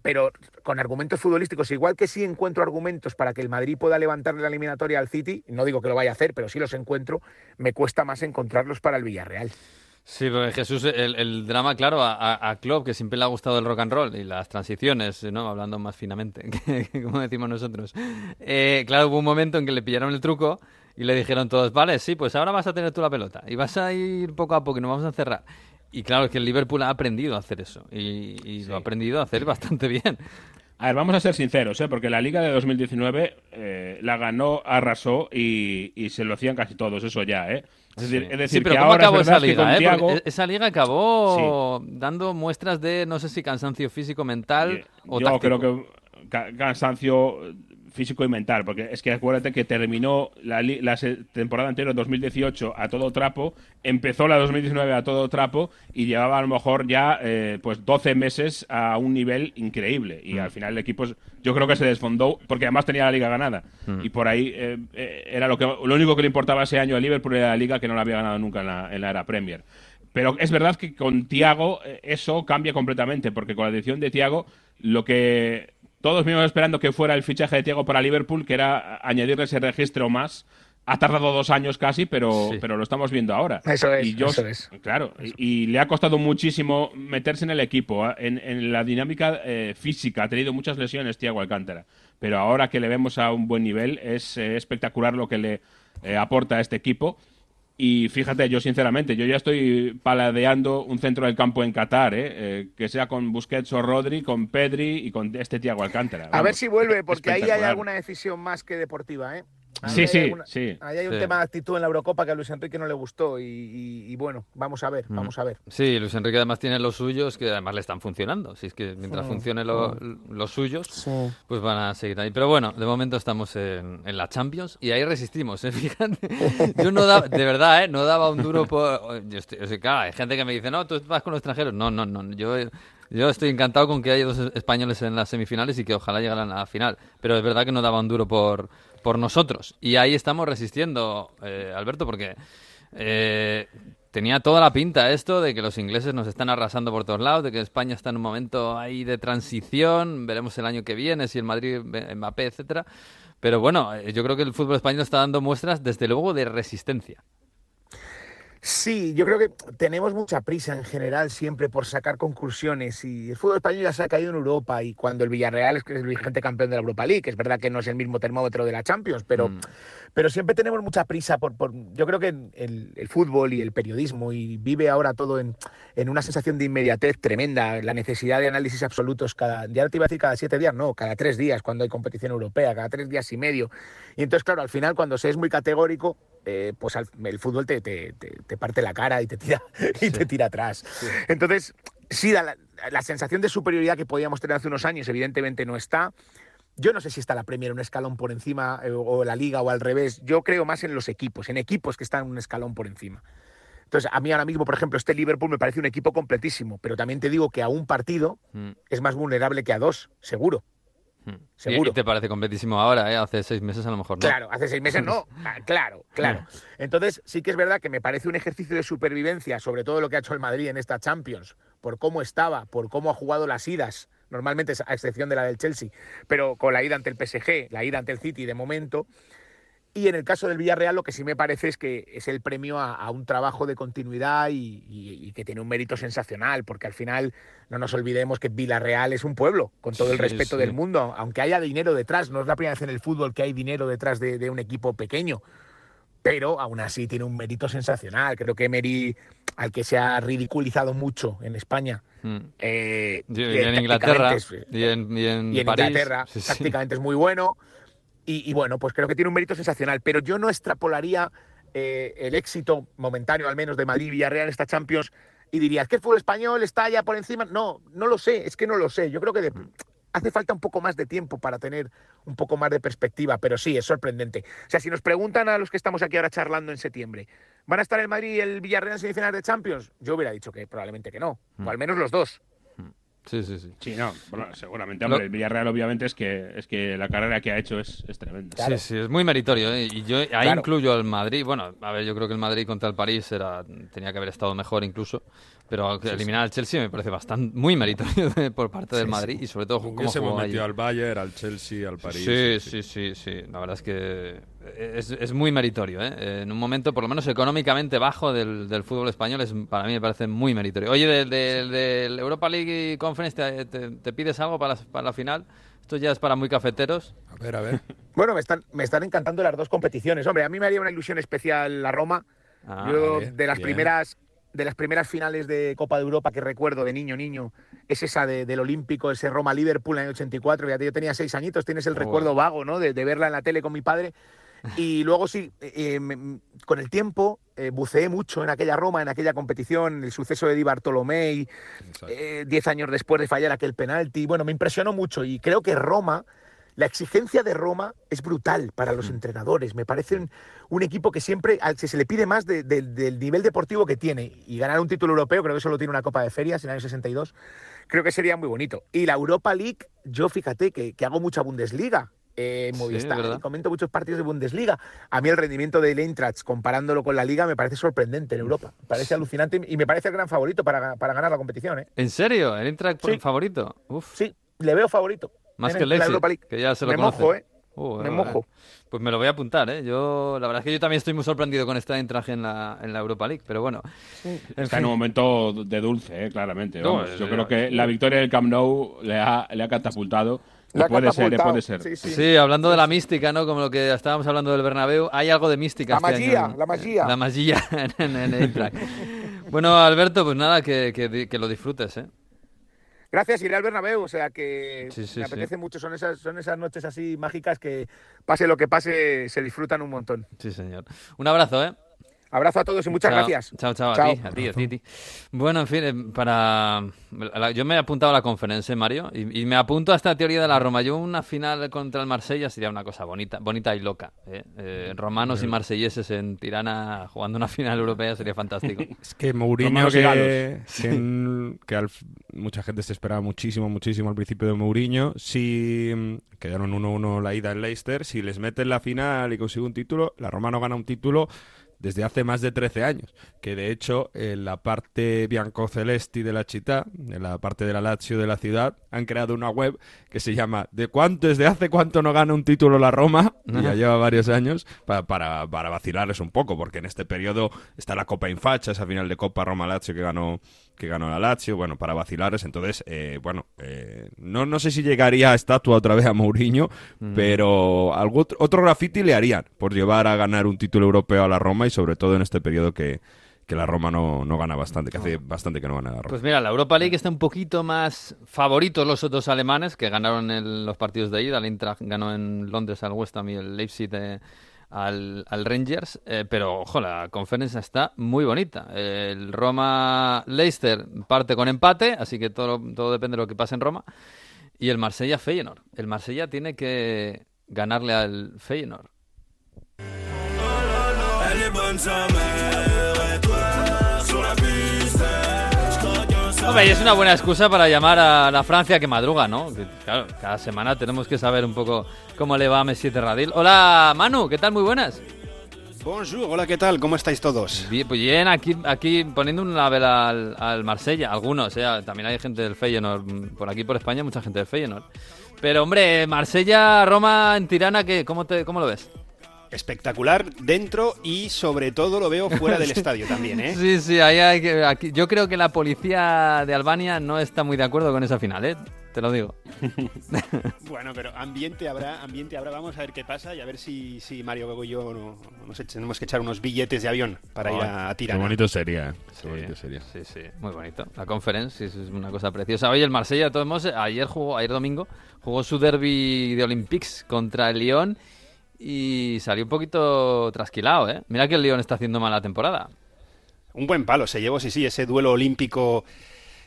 pero con argumentos futbolísticos, igual que sí encuentro argumentos para que el Madrid pueda levantarle la eliminatoria al City, no digo que lo vaya a hacer, pero sí los encuentro, me cuesta más encontrarlos para el Villarreal. Sí, porque Jesús, el, el drama, claro, a, a, Klopp, que siempre le ha gustado el rock and roll y las transiciones, ¿no? Hablando más finamente, que como decimos nosotros. Eh, claro, hubo un momento en que le pillaron el truco y le dijeron todos, vale, sí, pues ahora vas a tener tú la pelota y vas a ir poco a poco y nos vamos a cerrar. Y claro, es que el Liverpool ha aprendido a hacer eso y, y lo ha aprendido a hacer bastante bien. A ver, vamos a ser sinceros, ¿eh? porque la Liga de 2019 eh, la ganó, arrasó y, y se lo hacían casi todos, eso ya, ¿eh? Es decir, es decir sí, pero que ¿cómo ahora acabó esa liga? eh? Thiago- Porque esa liga acabó dando muestras de, no sé si cansancio físico, mental o Yo táctico. creo que ca- cansancio físico y mental, porque es que acuérdate que terminó la, la temporada anterior, 2018, a todo trapo, empezó la 2019 a todo trapo y llevaba a lo mejor ya eh, pues 12 meses a un nivel increíble. Y al final el equipo, yo creo que se desfondó, porque además tenía la liga ganada. Y por ahí eh, eh, era lo, que, lo único que le importaba ese año a Liverpool era la liga que no la había ganado nunca en la, en la era Premier. Pero es verdad que con Tiago eso cambia completamente, porque con la decisión de Tiago, lo que todos vimos esperando que fuera el fichaje de Tiago para Liverpool, que era añadirle ese registro más, ha tardado dos años casi, pero, Sí. pero lo estamos viendo ahora. Eso es, y yo, eso es. Claro, y, y le ha costado muchísimo meterse en el equipo, ¿eh? en, en la dinámica eh, física. Ha tenido muchas lesiones Tiago Alcántara, pero ahora que le vemos a un buen nivel, es eh, espectacular lo que le eh, aporta a este equipo. Y fíjate, yo sinceramente, yo ya estoy paladeando un centro del campo en Qatar, ¿eh? Eh, que sea con Busquets o Rodri, con Pedri y con este Tiago Alcántara. A ver si vuelve, porque ahí hay alguna decisión más que deportiva, ¿eh? Ahí Sí, hay sí, alguna- sí. Ahí hay un Sí. tema de actitud en la Eurocopa que a Luis Enrique no le gustó y, y- y bueno, vamos a ver, Mm. vamos a ver. Sí, Luis Enrique además tiene los suyos que además le están funcionando. Si es que mientras Mm, funcione lo- los suyos, pues van a seguir ahí. Pero bueno, de momento estamos en, en la Champions y ahí resistimos, ¿eh? Fíjate. Yo no daba, de verdad, ¿eh? No daba un duro por... Yo estoy, o sea, claro, hay gente que me dice, no, tú vas con los extranjeros. No, no, no. Yo, yo estoy encantado con que haya dos españoles en las semifinales y que ojalá llegaran a la final. Pero es verdad que no daba un duro por, por nosotros. Y ahí estamos resistiendo, eh, Alberto, porque... Eh, tenía toda la pinta esto de que los ingleses nos están arrasando por todos lados, de que España está en un momento ahí de transición, veremos el año que viene si el Madrid, Mbappé, etcétera. Pero bueno, eh, yo creo que el fútbol español está dando muestras, desde luego, de resistencia. Sí, yo creo que tenemos mucha prisa en general siempre por sacar conclusiones y el fútbol español ya se ha caído en Europa y cuando el Villarreal es el vigente campeón de la Europa League, es verdad que no es el mismo termómetro de la Champions, pero, Mm. Pero siempre tenemos mucha prisa por, por yo creo que el, el fútbol y el periodismo y vive ahora todo en, en una sensación de inmediatez tremenda, la necesidad de análisis absolutos cada, ya te iba a decir cada siete días, no, cada tres días cuando hay competición europea, cada tres días y medio. Y entonces, claro, al final cuando se es muy categórico, eh, pues al- el fútbol te, te- te- te parte la cara y te tira, y te tira atrás. Entonces, sí, la, la sensación de superioridad que podíamos tener hace unos años, evidentemente no está. Yo no sé si está la Premier un escalón por encima eh, o la Liga o al revés. Yo creo más en los equipos, en equipos que están un escalón por encima. Entonces, a mí ahora mismo, por ejemplo, este Liverpool me parece un equipo completísimo, pero también te digo que a un partido Mm, es más vulnerable que a dos, seguro. mm. Seguro. Y, y te parece completísimo ahora, ¿eh? Hace seis meses a lo mejor no. Claro, hace seis meses no. Ah, Claro, claro. Entonces, sí que es verdad que me parece un ejercicio de supervivencia, sobre todo lo que ha hecho el Madrid en esta Champions, por cómo estaba, por cómo ha jugado las idas, normalmente a excepción de la del Chelsea, pero con la ida ante el PSG, la ida ante el City de momento. Y en el caso del Villarreal, lo que sí me parece es que es el premio a, a un trabajo de continuidad y, y- y que tiene un mérito sensacional, porque al final no nos olvidemos que Villarreal es un pueblo, con todo el Sí, respeto sí. del mundo, aunque haya dinero detrás, no es la primera vez en el fútbol que hay dinero detrás de, de un equipo pequeño, pero aún así tiene un mérito sensacional. Creo que Emery, al que se ha ridiculizado mucho en España, Mm. eh, Y, en Inglaterra es- y en, y en y en París. Inglaterra Sí, sí. tácticamente es muy bueno. Y, bueno, pues creo que tiene un mérito sensacional. Pero yo no extrapolaría eh, el éxito momentáneo, al menos, de Madrid y Villarreal esta Champions y diría, ¿es que el fútbol español está ya por encima? No, no lo sé, es que no lo sé. Yo creo que de- hace falta un poco más de tiempo para tener un poco más de perspectiva, pero sí, es sorprendente. O sea, si nos preguntan a los que estamos aquí ahora charlando en septiembre, ¿van a estar el Madrid y el Villarreal en semifinales de Champions? Yo hubiera dicho que probablemente que no, o al menos los dos. Sí, sí, sí. Sí, no, bueno, seguramente, hombre, Lo- el Villarreal obviamente es que, es que la carrera que ha hecho es, es tremenda. Claro. Sí, sí, es muy meritorio. ¿eh? Y yo ahí Claro. incluyo al Madrid. Bueno, a ver, yo creo que el Madrid contra el París era, tenía que haber estado mejor incluso. Pero eliminar al Chelsea me parece bastante muy meritorio de- por parte del Madrid y sobre todo cómo Hubiésemos jugó metido al Bayern, al Chelsea, al París. Sí, sí, sí, sí. La verdad es que es, es muy meritorio. ¿eh? En un momento, por lo menos económicamente bajo del, del fútbol español, es, para mí me parece muy meritorio. Oye, del, del- del Europa League Conference, ¿te, te- te pides algo para la, para la final? Esto ya es para muy cafeteros. A ver, a ver. Bueno, me están, me están encantando las dos competiciones. Hombre, a mí me haría una ilusión especial la Roma. Ah, Yo, vale, de las bien. primeras de las primeras finales de Copa de Europa que recuerdo de niño niño es esa de- del Olímpico, ese Roma Liverpool en el 84. Fíjate, yo tenía seis añitos, tienes el Oh, recuerdo vago, ¿no? De, de verla en la tele con mi padre. Y luego sí, eh, eh, con el tiempo eh, buceé mucho en aquella Roma, en aquella competición, el suceso de Di Bartolomei, Exacto. eh, diez años después de fallar aquel penalti. Bueno, me impresionó mucho y creo que Roma, la exigencia de Roma es brutal para los entrenadores. Me parece un, equipo que siempre que se le pide más de- de- del nivel deportivo que tiene y ganar un título europeo, creo que solo tiene una Copa de Ferias en el año 62, creo que sería muy bonito. Y la Europa League, yo fíjate que, que hago mucha Bundesliga. Eh, Sí, Movistar, y comento muchos partidos de Bundesliga. A mí el rendimiento del Eintracht, comparándolo con la Liga, me parece sorprendente en Europa. Me parece alucinante y me parece el gran favorito para, para ganar la competición. ¿eh? ¿En serio? ¿El Eintracht Sí. favorito? Uf, Sí, le veo favorito. más en que el Leipzig, Europa League. que ya se lo Me conoce. mojo, ¿eh? Uh, Me mojo. Pues me lo voy a apuntar, ¿eh? Yo, la verdad es que yo también estoy muy sorprendido con este Eintracht en la, en la Europa League, pero bueno. En Está fin. en un momento de dulce, eh, claramente. No, Yo creo que la victoria del Camp Nou le ha, le ha catapultado. Puede ser, eh, puede ser. Sí, sí. Sí, hablando de la mística, ¿no? Como lo que estábamos hablando del Bernabéu, hay algo de mística La este magia, año. la magia. La magia en, en bueno, Alberto, pues nada, que, que lo disfrutes, ¿eh? Gracias, iré al Bernabéu, o sea que Sí, sí, me sí. apetece mucho. Son esas, son esas noches así mágicas que pase lo que pase, se disfrutan un montón. Sí, señor. Un abrazo, ¿eh? Abrazo a todos y muchas Chao. gracias. Chao, chao, Chao. a ti, a ti, a ti, a ti. Bueno, en fin, eh, para... la- Yo me he apuntado a la conferencia, Mario, y, y me apunto a esta teoría de la Roma. Yo una final contra el Marsella sería una cosa bonita, bonita y loca. ¿eh? Eh, romanos y marselleses en Tirana jugando una final europea sería fantástico. Es que Mourinho, que, que, en- que al- mucha gente se esperaba muchísimo, muchísimo al principio de Mourinho. Si mm, quedaron 1-1 la ida en Leicester, si les meten la final y consigue un título, la Roma no gana un título desde hace más de 13 años. Que de hecho, en la parte bianco-celesti de la città, en la parte de la Lazio de la ciudad, han creado una web que se llama ¿De cuánto, desde hace cuánto no gana un título la Roma? Y ya lleva varios años pa- para, para vacilarles un poco, porque en este periodo está la Copa Infacha, esa final de Copa Roma-Lazio que ganó que ganó la Lazio, bueno, para vacilarles. Entonces, eh, bueno, eh, no, no sé si llegaría a estatua otra vez a Mourinho, pero algo, otro graffiti le harían por llevar a ganar un título europeo a la Roma y sobre todo en este periodo que, que la Roma no, no gana bastante, que hace bastante que no gana la Roma. Pues mira, la Europa League está un poquito más favoritos los otros alemanes que ganaron en los partidos de ida. El Eintracht ganó en Londres al West Ham y el Leipzig eh, al, al Rangers. eh, pero, ojo, la conferencia está muy bonita. El Roma-Leicester parte con empate, así que todo, todo depende de lo que pase en Roma. Y el Marsella-Feyenoord. El Marsella tiene que ganarle al Feyenoord. Hombre, y es una buena excusa para llamar a la Francia que madruga, ¿no? Que, claro, cada semana tenemos que saber un poco cómo le va a Messi Terradil. Hola, Manu, ¿qué tal? Muy buenas. Bonjour, hola, ¿qué tal? ¿Cómo estáis todos? Bien, pues bien, aquí, aquí poniendo un label al, al Marsella, algunos, ¿eh? también hay gente del Feyenoord, mm, por aquí por España mucha gente del Feyenoord. Pero hombre, Marsella, Roma en Tirana, ¿qué? ¿Cómo, te, ¿cómo lo ves? Espectacular dentro y sobre todo lo veo fuera del estadio también, ¿eh? Sí, sí, ahí hay que, aquí, yo creo que la policía de Albania no está muy de acuerdo con esa final, ¿eh? Te lo digo. Bueno, pero ambiente habrá, ambiente habrá. Vamos a ver qué pasa y a ver si, si Mario Bego y yo no- nos eche- tenemos que echar unos billetes de avión para ir a, a Qué bonito sería, ¿eh? Qué Sí, bonito sería. sí, sí, muy bonito. La conferencia es una cosa preciosa. Oye, el Marsella, todos modos, ayer jugó, ayer domingo, jugó su derby de Olympics contra el Lyon y salió un poquito trasquilado, ¿eh? Mira que el Lyon está haciendo mala temporada. Un buen palo se llevó, sí, sí, ese duelo olímpico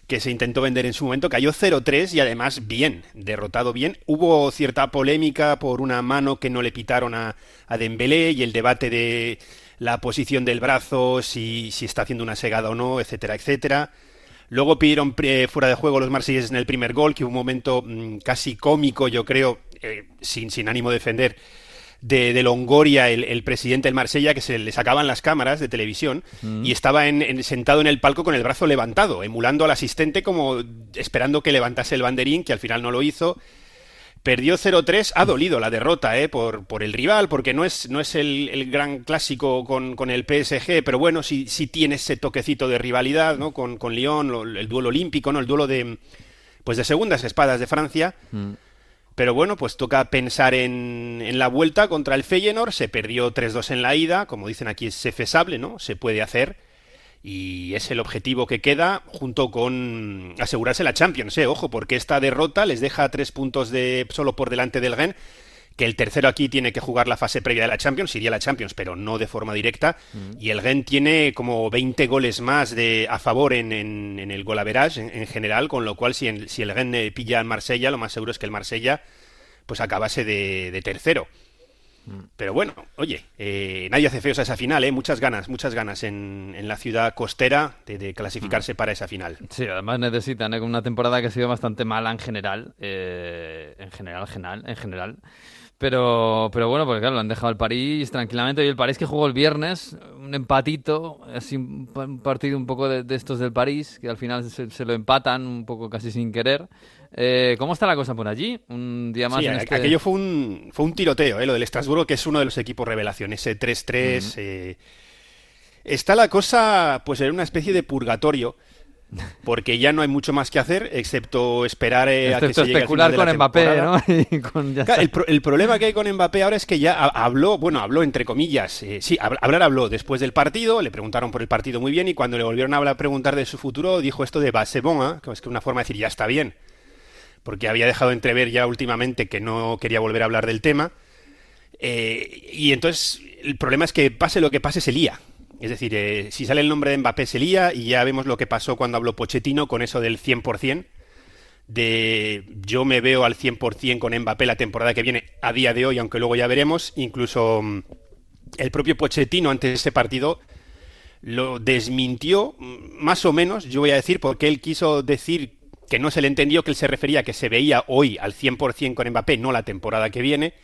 que se intentó vender en su momento. Cayó 0-3 y además bien, derrotado bien. Hubo cierta polémica por una mano que no le pitaron a, a Dembélé y el debate de la posición del brazo, si, si está haciendo una segada o no, etcétera, etcétera. Luego pidieron eh, fuera de juego los marseilleses en el primer gol, que un momento mm, casi cómico, yo creo, eh, sin, sin ánimo de defender, de, de Longoria, el, el presidente del Marsella, que se le sacaban las cámaras de televisión y estaba en- en- sentado en el palco con el brazo levantado, emulando al asistente como esperando que levantase el banderín, que al final no lo hizo. Perdió 0-3, ha dolido la derrota eh, por, por el rival, porque no es, no es el, el gran clásico con, con el PSG, pero bueno, sí, sí tiene ese toquecito de rivalidad ¿no? con, con Lyon, lo- el duelo olímpico, ¿no? el duelo de, pues de segundas espadas de Francia. Pero bueno, pues toca pensar en, en la vuelta contra el Feyenoord. Se perdió 3-2 en la ida, como dicen aquí es fesable, ¿no? Se puede hacer. Y es el objetivo que queda junto con asegurarse la Champions, ¿eh? Ojo, porque esta derrota les deja tres puntos de solo por delante del Gen, que el tercero aquí tiene que jugar la fase previa de la Champions, iría a la Champions, pero no de forma directa. Y el Gen tiene como 20 goles más de, a favor en, en- en el golaverage en, en general, con lo cual si, en- si el Gen pilla al Marsella, lo más seguro es que el Marsella pues acabase de, de tercero. Pero bueno, oye, eh, nadie hace feos a esa final, ¿eh? Muchas ganas, muchas ganas en, en la ciudad costera de, de clasificarse para esa final. Sí, además necesitan ¿eh? una temporada que ha sido bastante mala en general, eh, en general, general, en general. Pero, pero bueno, porque claro, lo han dejado el París tranquilamente. Y el París que jugó el viernes, un empatito, así un, pa- un partido un poco de, de estos del París, que al final se, se lo empatan un poco casi sin querer. Eh, ¿Cómo está la cosa por allí? Un día más Sí, en a- este... aquello fue un, fue un tiroteo, ¿eh? lo del Estrasburgo, que es uno de los equipos revelación, ese 3-3. eh, Está la cosa, pues, en una especie de purgatorio, porque ya no hay mucho más que hacer, excepto esperar eh, a que Excepto se llegue al especular final con Mbappé, temporada. ¿no? Y con- ya Claro, está. el, pro- el problema que hay con Mbappé ahora es que ya ha- habló, bueno, habló entre comillas, eh, sí, hab- hablar habló después del partido, le preguntaron por el partido muy bien y cuando le volvieron a hablar, preguntar de su futuro, dijo esto de base bon, que es que una forma de decir ya está bien, porque había dejado entrever ya últimamente que no quería volver a hablar del tema. Eh, y entonces el problema es que pase lo que pase se lía. Es decir, eh, si sale el nombre de Mbappé se lía y ya vemos lo que pasó cuando habló Pochettino con eso del 100% de yo me veo al 100% con Mbappé la temporada que viene a día de hoy, aunque luego ya veremos, incluso mm, el propio Pochettino antes de ese partido lo desmintió mm, más o menos, yo voy a decir, porque él quiso decir que no se le entendió que él se refería a que se veía hoy al 100% con Mbappé, no la temporada que viene,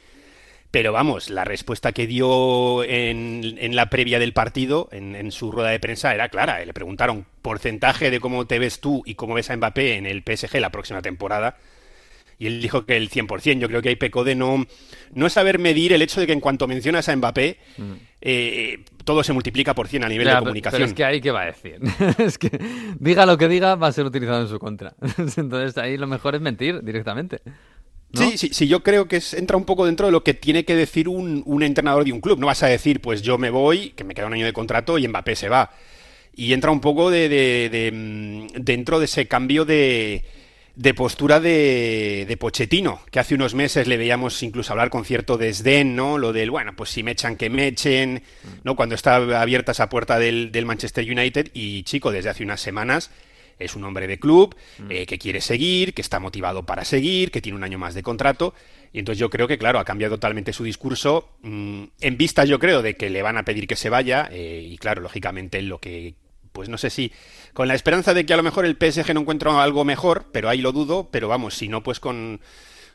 Pero vamos, la respuesta que dio en, en la previa del partido, en, en, su rueda de prensa, era clara. Le preguntaron porcentaje de cómo te ves tú y cómo ves a Mbappé en el PSG la próxima temporada. Y él dijo que el 100%. Yo creo que hay pecó de no, no saber medir el hecho de que en cuanto mencionas a Mbappé, mm. eh, todo se multiplica por 100 a nivel de comunicación. Pero es que ahí, ¿qué va a decir? es que diga lo que diga, va a ser utilizado en su contra. Entonces ahí lo mejor es mentir directamente. Sí, sí, sí, yo creo que es, entra un poco dentro de lo que tiene que decir un, un, entrenador de un club. No vas a decir, pues yo me voy, que me queda un año de contrato y Mbappé se va. Y entra un poco de, de, de mm, dentro de ese cambio de, de postura de, de Pochettino, que hace unos meses le veíamos incluso hablar con cierto desdén, ¿no? Lo del, bueno, pues si me echan, que me echen, ¿no? Cuando está abierta esa puerta del, del Manchester United y, chico, desde hace unas semanas es un hombre de club, Mm. eh, que quiere seguir, que está motivado para seguir, que tiene un año más de contrato. Y entonces yo creo que, claro, ha cambiado totalmente su discurso. mmm, en vista, yo creo, de que le van a pedir que se vaya. eh, y claro, lógicamente, lo que. Pues no sé si. Con la esperanza de que a lo mejor el PSG no encuentra algo mejor, pero ahí lo dudo. Pero vamos, si no, pues con.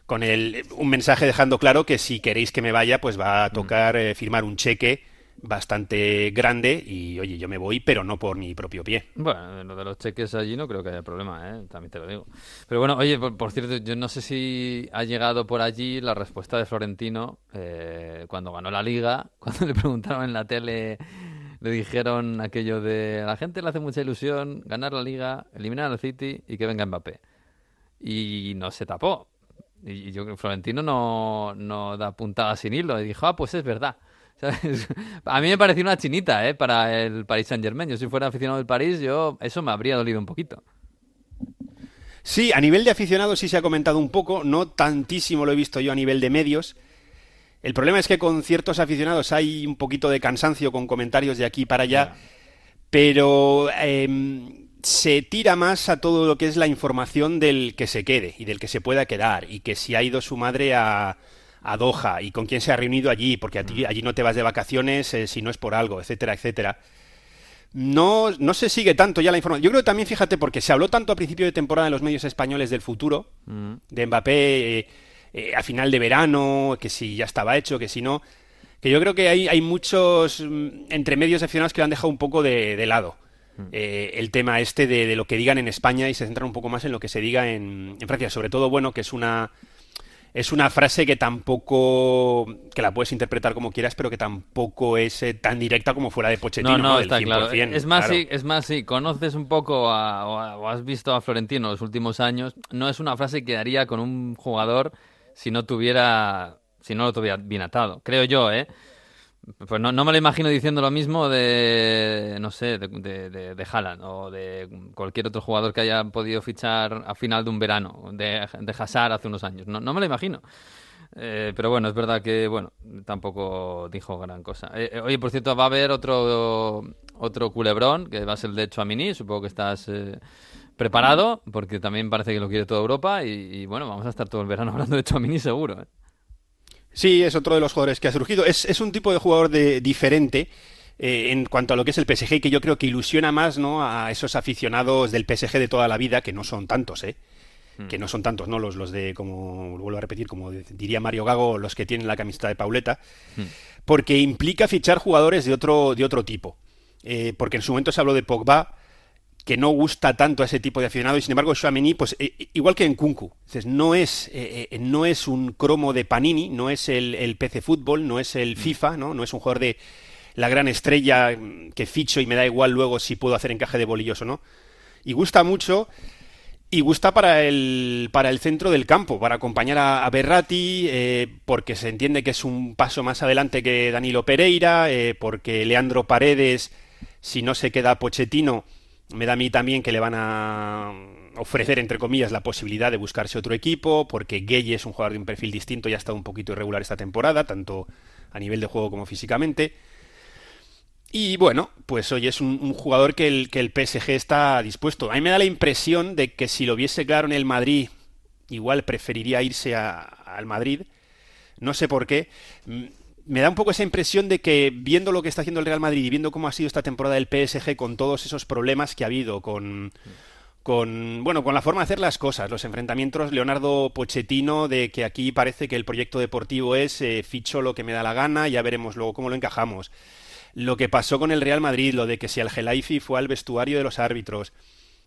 Con el, un mensaje dejando claro que si queréis que me vaya, pues va a tocar eh, firmar un cheque bastante grande y oye, yo me voy, pero no por mi propio pie. Bueno, lo de los cheques allí no creo que haya problema, ¿eh? también te lo digo. Pero bueno, oye, por, cierto, yo no sé si ha llegado por allí la respuesta de Florentino eh, cuando ganó la liga, cuando le preguntaron en la tele, le dijeron aquello de la gente le hace mucha ilusión ganar la liga, eliminar al City y que venga Mbappé. Y no se tapó. Y yo Florentino no, no da puntada sin hilo y dijo, ah, pues es verdad. ¿Sabes? A mí me pareció una chinita, ¿eh? Para el Paris Saint Germain. Yo si fuera aficionado del París, yo eso me habría dolido un poquito. Sí, a nivel de aficionados sí se ha comentado un poco, no tantísimo lo he visto yo a nivel de medios. El problema es que con ciertos aficionados hay un poquito de cansancio con comentarios de aquí para allá, pero eh, se tira más a todo lo que es la información del que se quede y del que se pueda quedar y que si ha ido su madre a, a Doha y con quién se ha reunido allí, porque a ti, allí no te vas de vacaciones eh, si no es por algo, etcétera, etcétera. No, no se sigue tanto ya la información. Yo creo que también, fíjate, porque se habló tanto a principio de temporada en los medios españoles del futuro, Mm. de Mbappé eh, eh, a final de verano, que si ya estaba hecho, que si no, que yo creo que hay, hay muchos mm, entre medios aficionados que lo han dejado un poco de, de lado. Eh, el tema este de, de lo que digan en España y se centran un poco más en lo que se diga en, en Francia. Sobre todo, bueno, que es una es una frase que tampoco que la puedes interpretar como quieras, pero que tampoco es eh, tan directa como fuera de Pochettino. No, no, Del está claro. 100%, Es más, claro. sí, es más, si conoces un poco a- o, a- o has visto a Florentino los últimos años, no es una frase que haría con un jugador si no tuviera, si no lo tuviera bien atado. Creo yo, ¿eh? Pues no, no me lo imagino diciendo lo mismo de, no sé, de, de, de, Haaland o de cualquier otro jugador que haya podido fichar a final de un verano, de, de Hazard hace unos años. No, no me lo imagino. Eh, pero bueno, es verdad que bueno, tampoco dijo gran cosa. Eh, eh, oye, por cierto, va a haber otro otro culebrón que va a ser el de Chouamini. Supongo que estás eh, preparado porque también parece que lo quiere toda Europa y, y, bueno, vamos a estar todo el verano hablando de Chouamini seguro. ¿eh? Sí, es otro de los jugadores que ha surgido. Es, es un tipo de jugador de, diferente eh, en cuanto a lo que es el PSG, que yo creo que ilusiona más ¿no? a esos aficionados del PSG de toda la vida, que no son tantos, ¿eh? que no son tantos, ¿no? Los, los de, como vuelvo a repetir, como diría Mario Gago, los que tienen la camiseta de Pauleta, porque implica fichar jugadores de otro, de otro tipo. Eh, porque en su momento se habló de Pogba, que no gusta tanto a ese tipo de aficionado, y sin embargo Chouameni, pues eh, igual que en Kunku, no, es, eh, eh, no es un cromo de Panini, no es el, el PC Fútbol, no es el FIFA, ¿no? no es un jugador de la gran estrella mm, que ficho y me da igual luego si puedo hacer encaje de bolillos o no. Y gusta mucho, y gusta para el, para el centro del campo, para acompañar a, a Berratti, eh, porque se entiende que es un paso más adelante que Danilo Pereira, porque Leandro Paredes, si no se queda Pochettino, me da a mí también que le van a ofrecer, entre comillas, la posibilidad de buscarse otro equipo, porque Gueye es un jugador de un perfil distinto y ha estado un poquito irregular esta temporada, tanto a nivel de juego como físicamente. Y bueno, pues hoy es un, jugador que el, que el PSG está dispuesto. A mí me da la impresión de que si lo viese claro en el Madrid, igual preferiría irse a, al Madrid. No sé por qué. Me da un poco esa impresión de que viendo lo que está haciendo el Real Madrid y viendo cómo ha sido esta temporada del PSG con todos esos problemas que ha habido, con, con bueno con la forma de hacer las cosas los enfrentamientos Leonardo Pochettino de que aquí parece que el proyecto deportivo es eh, ficho lo que me da la gana ya veremos luego cómo lo encajamos. Lo que pasó con el Real Madrid lo de que si el Gelaifi fue al vestuario de los árbitros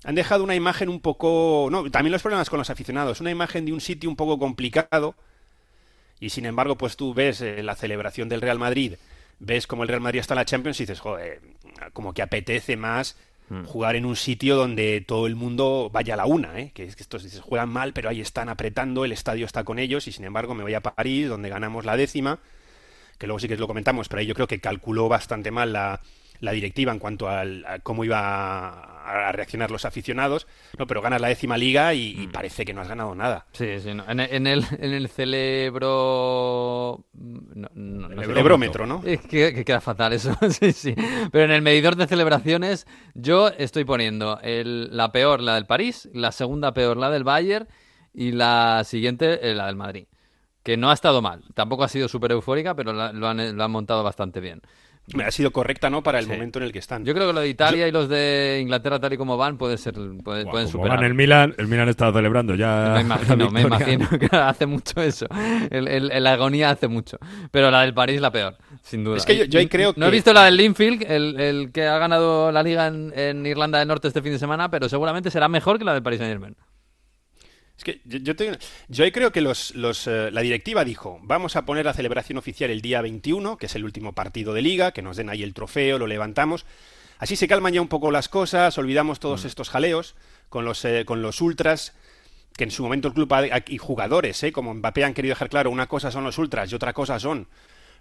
han dejado una imagen un poco no también los problemas con los aficionados una imagen de un sitio un poco complicado y sin embargo pues tú ves eh, la celebración del Real Madrid ves como el Real Madrid está en la Champions y dices joder como que apetece más jugar en un sitio donde todo el mundo vaya a la una, ¿eh? que es que estos dices, juegan mal, pero ahí están apretando, el estadio está con ellos y sin embargo me voy a París, donde ganamos la décima, que luego sí que lo comentamos, pero ahí yo creo que calculó bastante mal la, la directiva en cuanto al, a cómo iba a, a reaccionar los aficionados, no, pero ganas la décima liga y, y parece que no has ganado nada. Sí, sí, no. en, en el, en el celebro... No, no, El Eurómetro, ¿no? Es que, que queda fatal eso, sí, sí. Pero en el medidor de celebraciones yo estoy poniendo el- la peor, la del París, la segunda peor, la del Bayern y la siguiente, eh, la del Madrid. Que no ha estado mal. Tampoco ha sido súper eufórica, pero la- lo, han, lo han montado bastante bien. Me ha sido correcta, ¿no? Para el Sí. momento en el que están. Yo creo que lo de Italia y los de Inglaterra tal y como van puede ser, puede- pueden como superar. van el Milan, el Milan está celebrando ya. Me imagino, la me imagino que hace mucho eso. El, el- el agonía hace mucho. Pero la del París la peor, sin duda. Es que yo- yo ahí creo No he que- visto la del Linfield, el, el que ha ganado la liga en, en Irlanda del Norte este fin de semana, pero seguramente será mejor que la del Paris Saint Germain. Es que yo, yo, te- yo ahí creo que los, los, eh, la directiva dijo, vamos a poner la celebración oficial el día 21, que es el último partido de liga, que nos den ahí el trofeo, lo levantamos. Así se calman ya un poco las cosas, olvidamos todos estos jaleos con los, eh, con los ultras, que en su momento el club ha- y jugadores, eh, como Mbappé han querido dejar claro, una cosa son los ultras y otra cosa son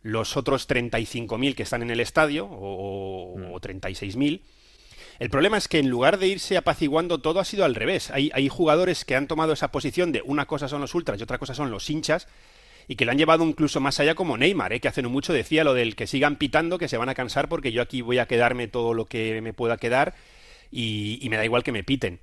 los otros 35.000 que están en el estadio, o, o 36.000. El problema es que en lugar de irse apaciguando, todo ha sido al revés. Hay, hay jugadores que han tomado esa posición de una cosa son los ultras y otra cosa son los hinchas, y que lo han llevado incluso más allá como Neymar, ¿eh? que hace no mucho decía lo del que sigan pitando, que se van a cansar porque yo aquí voy a quedarme todo lo que me pueda quedar y, y me da igual que me piten.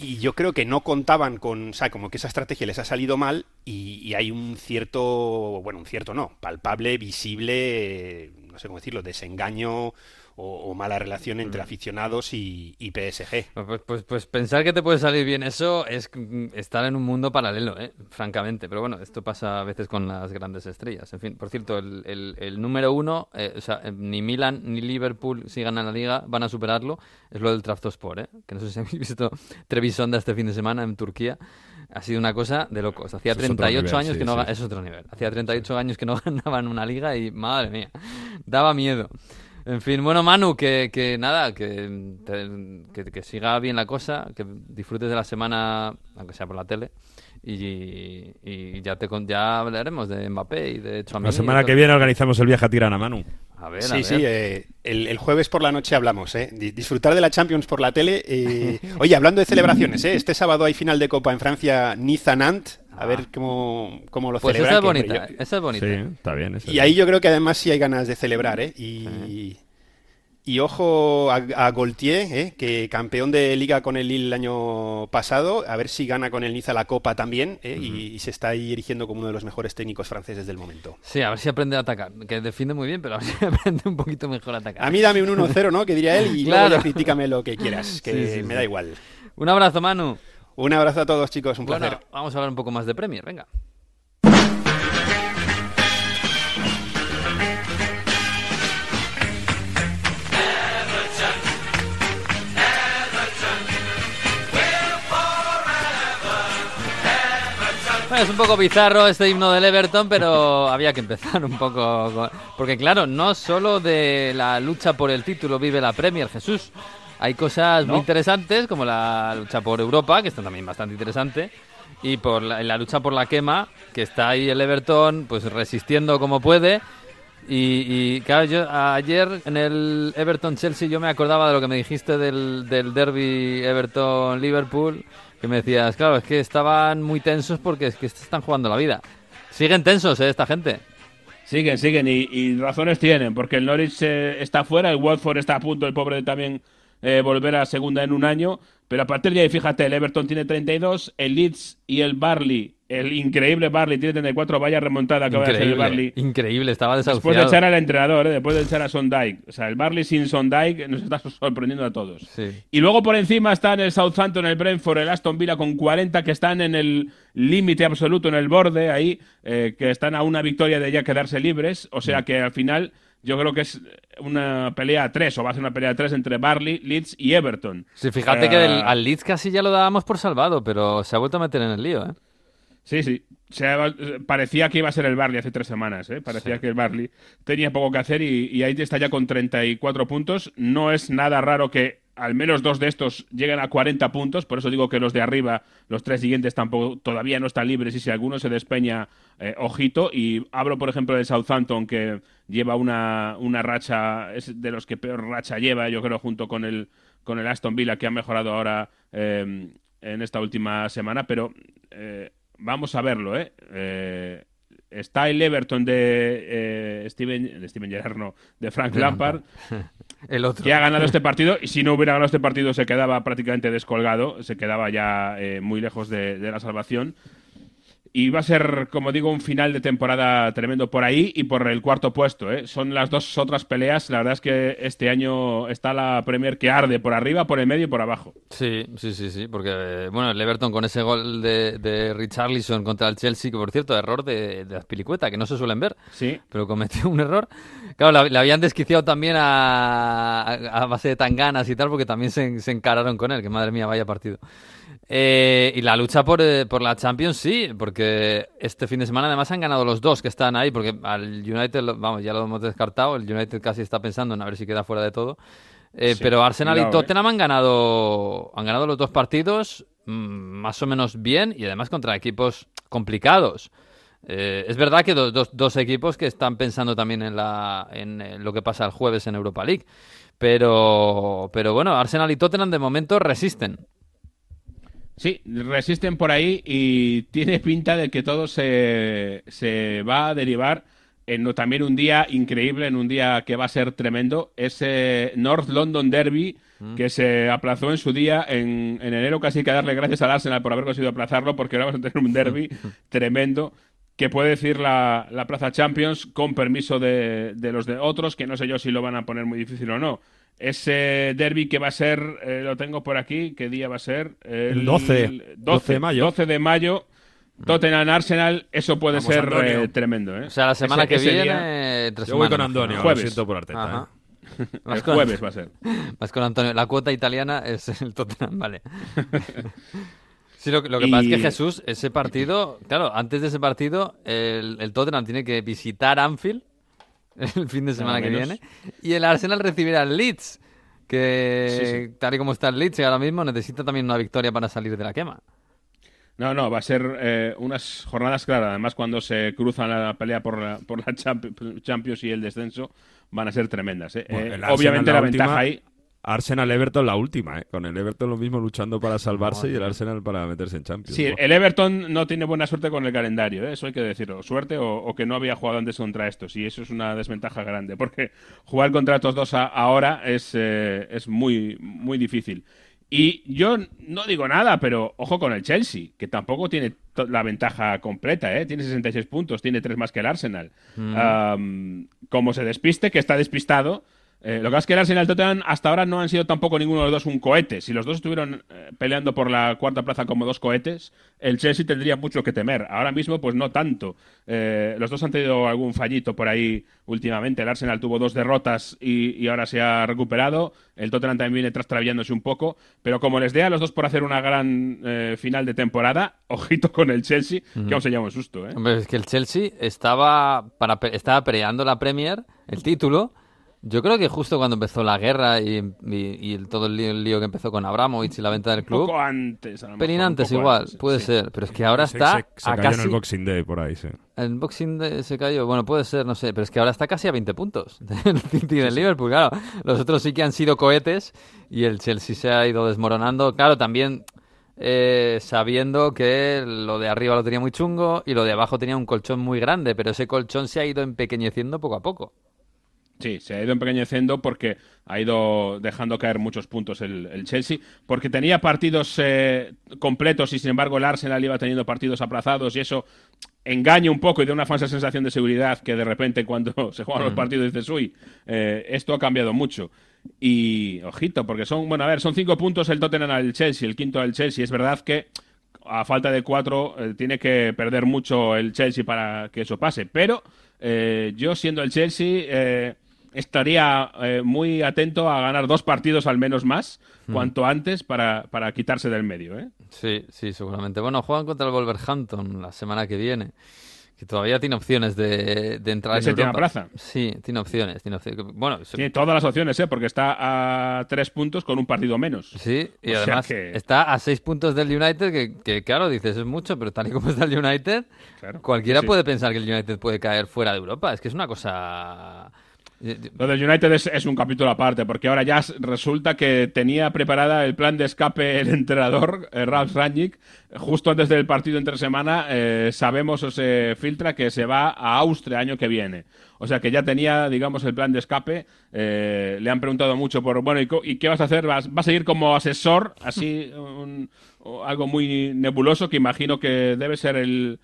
Y yo creo que no contaban con, o sea, como que esa estrategia les ha salido mal y, y hay un cierto, bueno, un cierto no, palpable, visible, no sé cómo decirlo, desengaño o, o mala relación entre aficionados y, y PSG. Pues, pues, pues pensar que te puede salir bien eso es mm, estar en un mundo paralelo, ¿eh? francamente. Pero bueno, esto pasa a veces con las grandes estrellas. En fin, por cierto, el, el- el número uno, eh, o sea, eh, ni Milan ni Liverpool, si ganan la liga, van a superarlo. Es lo del Trabzonspor, ¿eh? que no sé si habéis visto Trevisonda este fin de semana en Turquía. Ha sido una cosa de locos. Hacía Eso es otro 38 nivel, años sí, que no sí. Es otro nivel. Hacía 38 años que no ganaban una liga y madre mía, daba miedo. En fin, bueno, Manu, que, que nada, que, te- que, que siga bien la cosa, que disfrutes de la semana, aunque sea por la tele, y, y ya te ya hablaremos de Mbappé y de Tchouaméni La semana que viene organizamos el viaje a Tirana, Manu. A ver, a Sí, ver. sí, eh, el, el jueves por la noche hablamos, ¿eh? Di- Disfrutar de la Champions por la tele. eh, Oye, hablando de celebraciones, ¿eh? Este sábado hay final de Copa en Francia, Niza-Nantes. A ver cómo, cómo lo Pues celebran. esa es bonita, yo- esa es bonita. Sí, está bien. esa Y ahí yo creo que además sí hay ganas de celebrar, ¿eh? Y, y ojo a, a Gaultier, ¿eh? que campeón de liga con el Lille el año pasado, a ver si gana con el Niza la Copa también, ¿eh? y, y se está ahí erigiendo como uno de los mejores técnicos franceses del momento. Sí, a ver si aprende a atacar, que defiende muy bien, pero a ver si aprende un poquito mejor a atacar. A mí dame un 1-0, ¿no? Que diría él, y Claro. luego ya critícame lo que quieras, que Sí, sí, me sí. da igual. Un abrazo, Manu. Un abrazo a todos, chicos, un Bueno, placer. vamos a hablar un poco más de Premier, venga. Bueno, es un poco bizarro este himno del Everton, pero había que empezar un poco. con- Porque, claro, no solo de la lucha por el título vive la Premier, Jesús. Hay cosas muy interesantes, como la lucha por Europa, que está también bastante interesante. Y por la, la lucha por la quema, que está ahí el Everton, pues resistiendo como puede. Y, y, claro, yo ayer en el Everton-Chelsea yo me acordaba de lo que me dijiste del, del derby Everton-Liverpool, que me decías, claro, es que estaban muy tensos porque es que están jugando la vida. Siguen tensos, ¿eh, esta gente. Siguen, siguen y, y razones tienen, porque el Norwich eh, está fuera, el Watford está a punto, el pobre también eh, volver a segunda en un año, pero a partir de ahí, fíjate, el Everton tiene 32, el Leeds y el Barley el increíble Barley tiene 34, vaya remontada acaba de hacer el Barley. Increíble, increíble, estaba desahuciado. Después de echar al entrenador, ¿eh? después de echar a Sondike. O sea, el Barley sin Sondike nos está sorprendiendo a todos. Sí. Y luego por encima están el Southampton, el Brentford, el Aston Villa con 40 que están en el límite absoluto, en el borde ahí, eh, que están a una victoria de ya quedarse libres. O sea que al final yo creo que es una pelea a tres, o va a ser una pelea a tres entre Barley, Leeds y Everton. Sí, fíjate que del- al Leeds casi ya lo dábamos por salvado, pero se ha vuelto a meter en el lío, ¿eh? Sí, sí. Se ha- parecía que iba a ser el Barley hace tres semanas, ¿eh? Parecía que el Barley tenía poco que hacer y, y ahí está ya con 34 puntos. No es nada raro que al menos dos de estos lleguen a 40 puntos, por eso digo que los de arriba, los tres siguientes tampoco todavía no están libres y si alguno se despeña, eh, ojito. Y hablo, por ejemplo, del Southampton que lleva una, una racha, es de los que peor racha lleva, yo creo, junto con el, con el Aston Villa que ha mejorado ahora eh, en esta última semana, pero... eh, Vamos a verlo, ¿eh? Está el Everton de, eh, Steven, de Steven Gerrard, no, de Frank Lampard, El otro. que ha ganado este partido y si no hubiera ganado este partido se quedaba prácticamente descolgado, se quedaba ya eh, muy lejos de, de la salvación. Y va a ser, como digo, un final de temporada tremendo por ahí y por el cuarto puesto. ¿eh? Son las dos otras peleas. La verdad es que este año está la Premier que arde por arriba, por el medio y por abajo. Sí, sí, sí, sí, porque bueno, el Everton con ese gol de, de Richarlison contra el Chelsea, que por cierto, error de, de Azpilicueta, que no se suelen ver, Sí. pero cometió un error. Claro, la- le habían desquiciado también a, a, a base de tanganas y tal, porque también se, se encararon con él, que madre mía, vaya partido. Eh, y la lucha por, eh, por la Champions, sí, porque este fin de semana además han ganado los dos que están ahí, porque al United, vamos, ya lo hemos descartado, el United casi está pensando en a ver si queda fuera de todo. Eh, Sí, pero Arsenal y cuidado. Tottenham han ganado, han ganado los dos partidos mm, más o menos bien y además contra equipos complicados. Es verdad que dos, dos- dos equipos que están pensando también en, la, en lo que pasa el jueves en Europa League. Pero, pero bueno, Arsenal y Tottenham de momento resisten. Sí, resisten por ahí y tiene pinta de que todo se, se va a derivar en también un día increíble, en un día que va a ser tremendo, ese North London Derby que se aplazó en su día en, en enero, casi hay que darle gracias al Arsenal por haber conseguido aplazarlo, porque ahora vamos a tener un derby tremendo que puede decir la, la Plaza Champions con permiso de, de los de otros, que no sé yo si lo van a poner muy difícil o no. Ese derby que va a ser, eh, lo tengo por aquí, ¿qué día va a ser? El 12, 12 de mayo. 12 de mayo, Tottenham Arsenal, eso puede Vamos, ser eh, tremendo. ¿eh? O sea, la semana Ese- que ese viene... día- entre Yo voy con. Antonio, lo Jueves. siento por Arteta. Ajá. ¿eh? El con- jueves va a ser. Vas con Antonio. La cuota italiana es el Tottenham, vale. Sí, lo, que- lo que Y- pasa es que Jesús, ese partido, claro, antes de ese partido, el, el Tottenham tiene que visitar Anfield el fin de semana que viene y el Arsenal recibirá al Leeds, que Sí, sí. tal y como está el Leeds ahora mismo necesita también una victoria para salir de la quema. No, no, va a ser eh, unas jornadas claras. Además, cuando se cruzan la pelea por la, por la Champ- Champions y el descenso, van a ser tremendas. ¿eh? Bueno, Eh, obviamente la, última, ventaja ahí. Arsenal-Everton la última, ¿eh? Con el Everton lo mismo luchando para salvarse y el Arsenal para meterse en Champions. Sí, el Everton no tiene buena suerte con el calendario, ¿eh? eso hay que decirlo. Suerte o, o que no había jugado antes contra estos. Y eso es una desventaja grande, porque jugar contra estos dos a- ahora es, eh, es muy, muy difícil. Y yo no digo nada, pero ojo con el Chelsea, que tampoco tiene la ventaja completa, ¿eh? Tiene 66 puntos, tiene tres más que el Arsenal. Am, como se despiste, que está despistado. Eh, lo que pasa es que el Arsenal y el Tottenham hasta ahora no han sido tampoco ninguno de los dos un cohete. Si los dos estuvieron eh, peleando por la cuarta plaza como dos cohetes, el Chelsea tendría mucho que temer. Ahora mismo, pues no tanto. Eh, los dos han tenido algún fallito por ahí últimamente. El Arsenal tuvo dos derrotas y, y ahora se ha recuperado. El Tottenham también viene trastrabillándose un poco. Pero como les dé a los dos por hacer una gran final de temporada, ojito con el Chelsea, que vamos a llevar un susto. ¿eh? Hombre, es que el Chelsea estaba, para, estaba peleando la Premier, el título. Yo creo que justo cuando empezó la guerra y, y- y el- todo el lío, el lío que empezó con Abramovich y la venta del Un club, poco antes, a lo pelín mejor, un antes poco igual, antes, puede sí. ser. Pero es que ahora Se- está se, se a cayó casi... en el Boxing Day por ahí, sí. El Boxing Day se cayó, bueno, puede ser, no sé, pero es que ahora está casi a 20 puntos del City y del Liverpool, claro. Los otros sí que han sido cohetes y el Chelsea se ha ido desmoronando. Claro, también eh, sabiendo que lo de arriba lo tenía muy chungo y lo de abajo tenía un colchón muy grande, pero ese colchón se ha ido empequeñeciendo poco a poco. Sí, se ha ido empequeñeciendo porque ha ido dejando caer muchos puntos el, el Chelsea, porque tenía partidos eh, completos y sin embargo el Arsenal iba teniendo partidos aplazados y eso engaña un poco y da una falsa sensación de seguridad que de repente cuando se juegan los partidos dices, uy, eh, esto ha cambiado mucho. Y ojito, porque son, bueno, a ver, son cinco puntos el Tottenham al Chelsea, el quinto al Chelsea. Es verdad que a falta de cuatro eh, tiene que perder mucho el Chelsea para que eso pase, pero yo siendo el Chelsea... Estaría eh, muy atento a ganar dos partidos al menos más, cuanto antes, para, para quitarse del medio. ¿eh? Sí, sí, seguramente. Bueno, juegan contra el Wolverhampton la semana que viene. Que todavía tiene opciones de, de entrar ¿De en Europa. plaza? Sí, tiene opciones, tiene opciones. Bueno, se- Tiene todas las opciones, ¿eh? porque está a tres puntos con un partido menos. Sí, y O además que- está a seis puntos del United, que, que, claro, dices es mucho, pero tal y como está el United, Claro, cualquiera sí. puede pensar que el United puede caer fuera de Europa. Es que es una cosa... Lo del United es, un capítulo aparte, porque ahora ya resulta que tenía preparada el plan de escape el entrenador, eh, Ralf Rangnick. Justo antes del partido entre semana, eh, sabemos o se filtra que se va a Austria año que viene. O sea que ya tenía, digamos, el plan de escape. Eh, le han preguntado mucho por, bueno, ¿y, qué vas a hacer? ¿Vas, vas a ir como asesor? Así, un- algo muy nebuloso que imagino que debe ser el,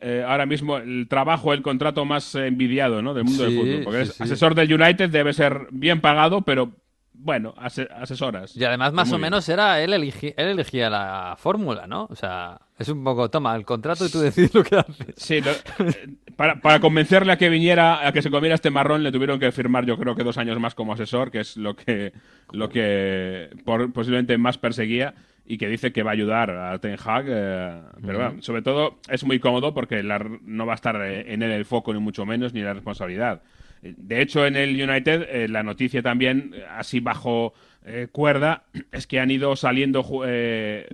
eh, ahora mismo el trabajo, el contrato más envidiado ¿no? del mundo Sí, del fútbol. Porque sí, es sí. asesor del United debe ser bien pagado, pero bueno, ase- asesoras. Y además, más Muy o bien. menos, era él, eligi- él elegía la fórmula, ¿no? O sea, es un poco, toma el contrato y tú decides lo que haces. Sí, lo- eh, para, para convencerle a que viniera, a que se comiera este marrón, le tuvieron que firmar, yo creo que dos años más como asesor, que es lo que, lo que por- posiblemente más perseguía y que dice que va a ayudar a Ten Hag. eh, pero bueno, sobre todo es muy cómodo porque la- no va a estar eh, en él el foco, ni mucho menos, ni la responsabilidad. De hecho, en el United, eh, la noticia también, así bajo eh, cuerda, es que han ido saliendo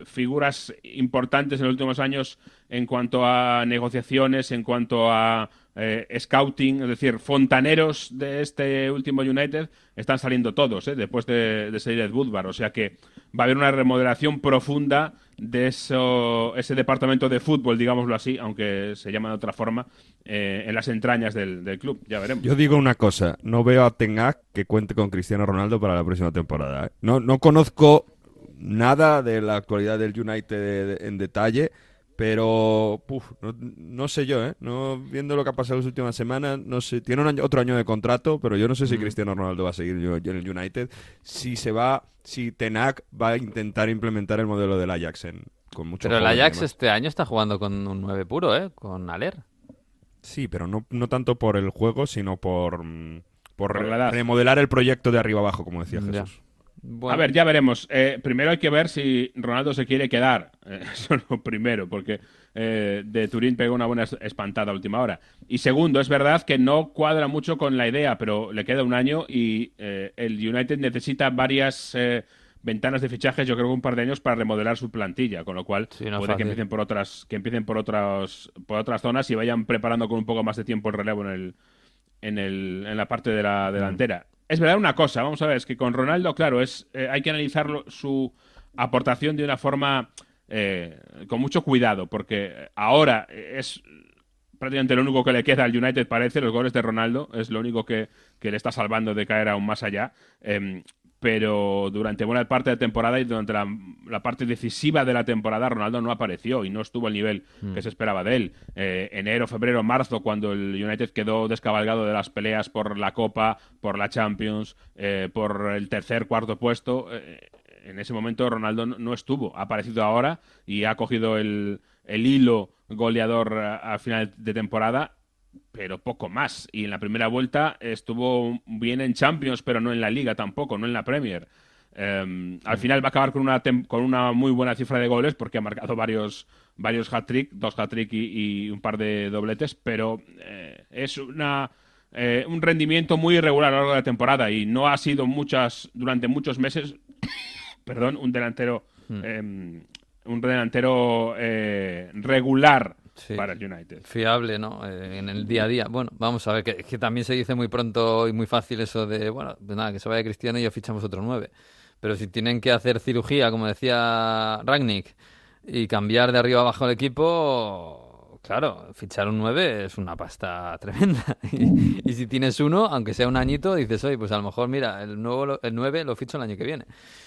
figuras importantes en los últimos años en cuanto a negociaciones, en cuanto a eh, scouting, es decir, fontaneros de este último United están saliendo todos, eh, después de, de salir. O sea que va a haber una remodelación profunda de eso, ese departamento de fútbol, digámoslo así, aunque se llama de otra forma, eh, en las entrañas del, del club. Ya veremos. Yo digo una cosa, no veo a Ten Hag que cuente con Cristiano Ronaldo para la próxima temporada. ¿eh? No, no conozco nada de la actualidad del United en detalle, pero puf, no, no sé yo, ¿eh? No, viendo lo que ha pasado las últimas semanas, no sé, tiene un año- otro año de contrato, pero yo no sé si Cristiano Ronaldo va a seguir yo- yo en el United, si se va, si Ten Hag va a intentar implementar el modelo del Ajax en, con mucho Pero el Ajax además. este año está jugando con un 9 puro, ¿eh? Con Aler. Sí, pero no, no tanto por el juego, sino por, mm, por, Por remodelar el proyecto de arriba abajo, como decía Ya. Bueno, A ver, ya veremos. Eh, primero hay que ver si Ronaldo se quiere quedar. Eh, eso es lo primero, porque eh, de Turín pegó una buena es- espantada a última hora. Y segundo, es verdad que no cuadra mucho con la idea, pero le queda un año y eh, el United necesita varias eh, ventanas de fichajes, yo creo que un par de años para remodelar su plantilla, con lo cual Sí, no es puede que empiecen por otras, que empiecen por otras, por otras zonas y vayan preparando con un poco más de tiempo el relevo en el, en, el, en la parte de la delantera. Es verdad una cosa, vamos a ver, es que con Ronaldo, claro, es eh, hay que analizar su aportación de una forma eh, con mucho cuidado, porque ahora es prácticamente lo único que le queda al United, parece, los goles de Ronaldo, es lo único que, que le está salvando de caer aún más allá. Em, pero durante buena parte de temporada y durante la, la parte decisiva de la temporada Ronaldo no apareció y no estuvo al nivel que se esperaba de él. Eh, enero, febrero, marzo, cuando el United quedó descabalgado de las peleas por la Copa, por la Champions, eh, por el tercer, cuarto puesto, eh, en ese momento Ronaldo no, no estuvo. Ha aparecido ahora y ha cogido el, el hilo goleador a, a final de temporada pero poco más. Y en la primera vuelta estuvo bien en Champions, pero no en la Liga tampoco, no en la Premier. Eh, al final va a acabar con una, con una muy buena cifra de goles porque ha marcado varios, varios hat-trick, dos hat-trick y, y un par de dobletes, pero eh, es una, eh, un rendimiento muy irregular a lo largo de la temporada y no ha sido muchas durante muchos meses, perdón, un delantero, eh, un delantero eh, regular Sí. para el United. fiable, ¿no? Eh, en el día a día. Bueno, vamos a ver, que, que también se dice muy pronto y muy fácil eso de, bueno, de nada, que se vaya Cristiano y ya fichamos otro 9. Pero si tienen que hacer cirugía, como decía Ragnick, y cambiar de arriba abajo el equipo, Claro, fichar un 9 es una pasta tremenda. Y, y si tienes uno, aunque sea un añito, dices, oye, pues a lo mejor, mira, el, nuevo, el 9 lo ficho el año que viene.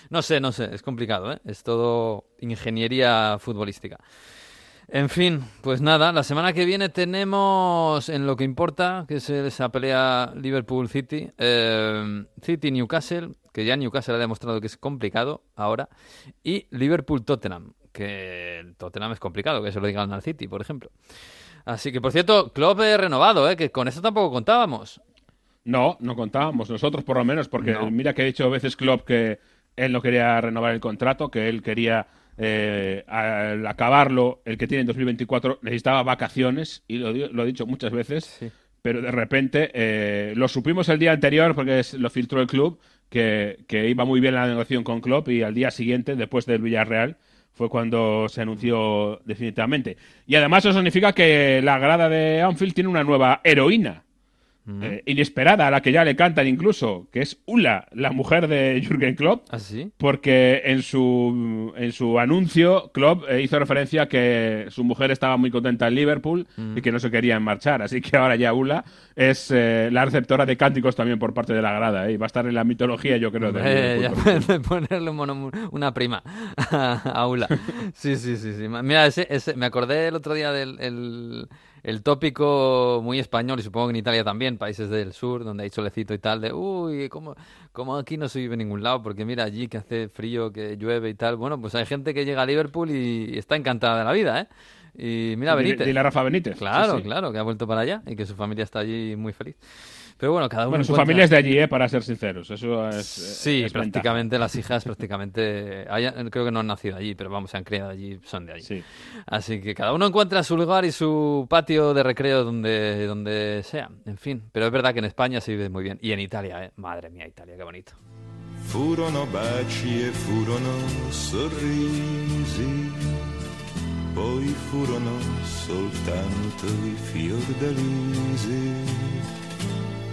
No sé, no sé, es complicado, ¿eh? Es todo ingeniería futbolística. En fin, pues nada, la semana que viene tenemos en lo que importa, que es esa pelea Liverpool-City, eh, City-Newcastle, que ya Newcastle ha demostrado que es complicado ahora, y Liverpool-Tottenham, que el Tottenham es complicado, que se lo digan al City, por ejemplo. Así que, por cierto, Klopp renovado, ¿eh? que con esto tampoco contábamos. No, no contábamos, nosotros por lo menos, porque No. mira que ha dicho a veces Klopp que él no quería renovar el contrato, que él quería eh, al acabarlo, el que tiene en 2024 necesitaba vacaciones, y lo, he dicho muchas veces, Sí. pero de repente eh, lo supimos el día anterior porque es- lo filtró el club, que, que iba muy bien la negociación con Klopp y al día siguiente, después del Villarreal, fue cuando se anunció definitivamente. Y además eso significa que la grada de Anfield tiene una nueva heroína. Eh, inesperada, a la que ya le cantan incluso, que es Ula, la mujer de Jürgen Klopp, ¿Ah, sí? porque en su, en su anuncio Klopp eh, hizo referencia a que su mujer estaba muy contenta en Liverpool y que no se querían marchar, así que ahora ya Ula es eh, la receptora de cánticos también por parte de la grada, y va a estar en la mitología yo creo de ya Liverpool. puedes ponerle un mono- una prima a Aula. Sí, sí, sí, sí. Mira, ese, ese- me acordé el otro día del el, el tópico muy español, y supongo que en Italia también, países del sur, donde hay solecito y tal, de, uy, ¿cómo, cómo aquí no se vive en ningún lado? Porque mira, allí que hace frío, que llueve y tal. Bueno, pues hay gente que llega a Liverpool y está encantada de la vida, ¿eh? Y mira, Benítez. dile a Rafa Benítez. Claro, Sí, sí. claro, que ha vuelto para allá y que su familia está allí muy feliz. Pero bueno, cada uno Bueno, su encuentra- familia es de allí, eh, para ser sinceros, eso es... Sí, es ventaja. prácticamente las hijas, prácticamente, hayan- creo que no han nacido allí, pero vamos, se han criado allí, son de allí. Sí. Así que cada uno encuentra su lugar y su patio de recreo donde, donde sea, en fin. Pero es verdad que en España se vive muy bien. Y en Italia, ¿eh? Madre mía, Italia, qué bonito. Furono baci e furono sorrisi, poi furono soltanto i fiordalisi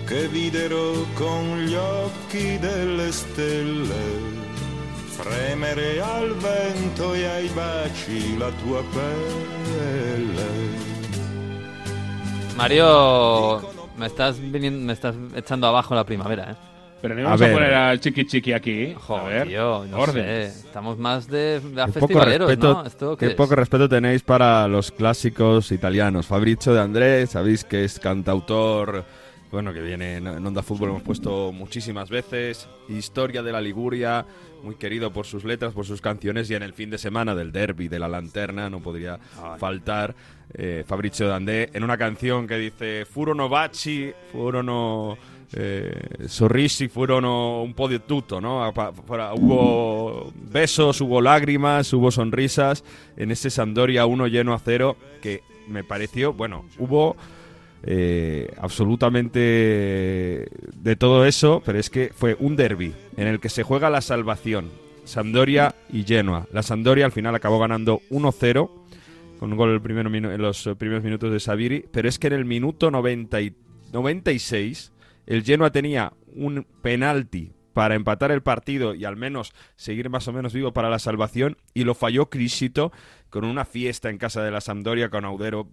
che videro con gli occhi delle stelle fremere al vento e ai baci la tua pelle. Mario, me estás, viniendo- me estás echando abajo la primavera, ¿eh? Pero no A vamos a, ver. poner al chiqui chiqui aquí. a Joder, ver, tío, no orden. sé. Estamos más de, de a Qué poco festivaleros, respeto, ¿no? ¿Esto qué qué poco respeto tenéis para los clásicos italianos. Fabricio de Andrés, sabéis que es cantautor, bueno, que viene en Onda Fútbol, hemos puesto muchísimas veces. Historia de la Liguria, muy querido por sus letras, por sus canciones, y en el fin de semana del derby de la lanterna no podría faltar eh, Fabricio de Andrés en una canción que dice Furono baci, furono eh, sorrisi, furono un po' di tutto, ¿no? Hubo besos, hubo lágrimas, hubo sonrisas en ese Sampdoria 1 lleno a cero que me pareció, bueno, hubo eh, absolutamente de todo eso, pero es que fue un derby en el que se juega la salvación, Sampdoria y Genoa. La Sampdoria al final acabó ganando 1-0 con un gol el primero en los primeros minutos de Saviri, pero es que en el minuto 90 y- 96 el Genoa tenía un penalti para empatar el partido y al menos seguir más o menos vivo para la salvación y lo falló Crisito con una fiesta en casa de la Sampdoria con Audero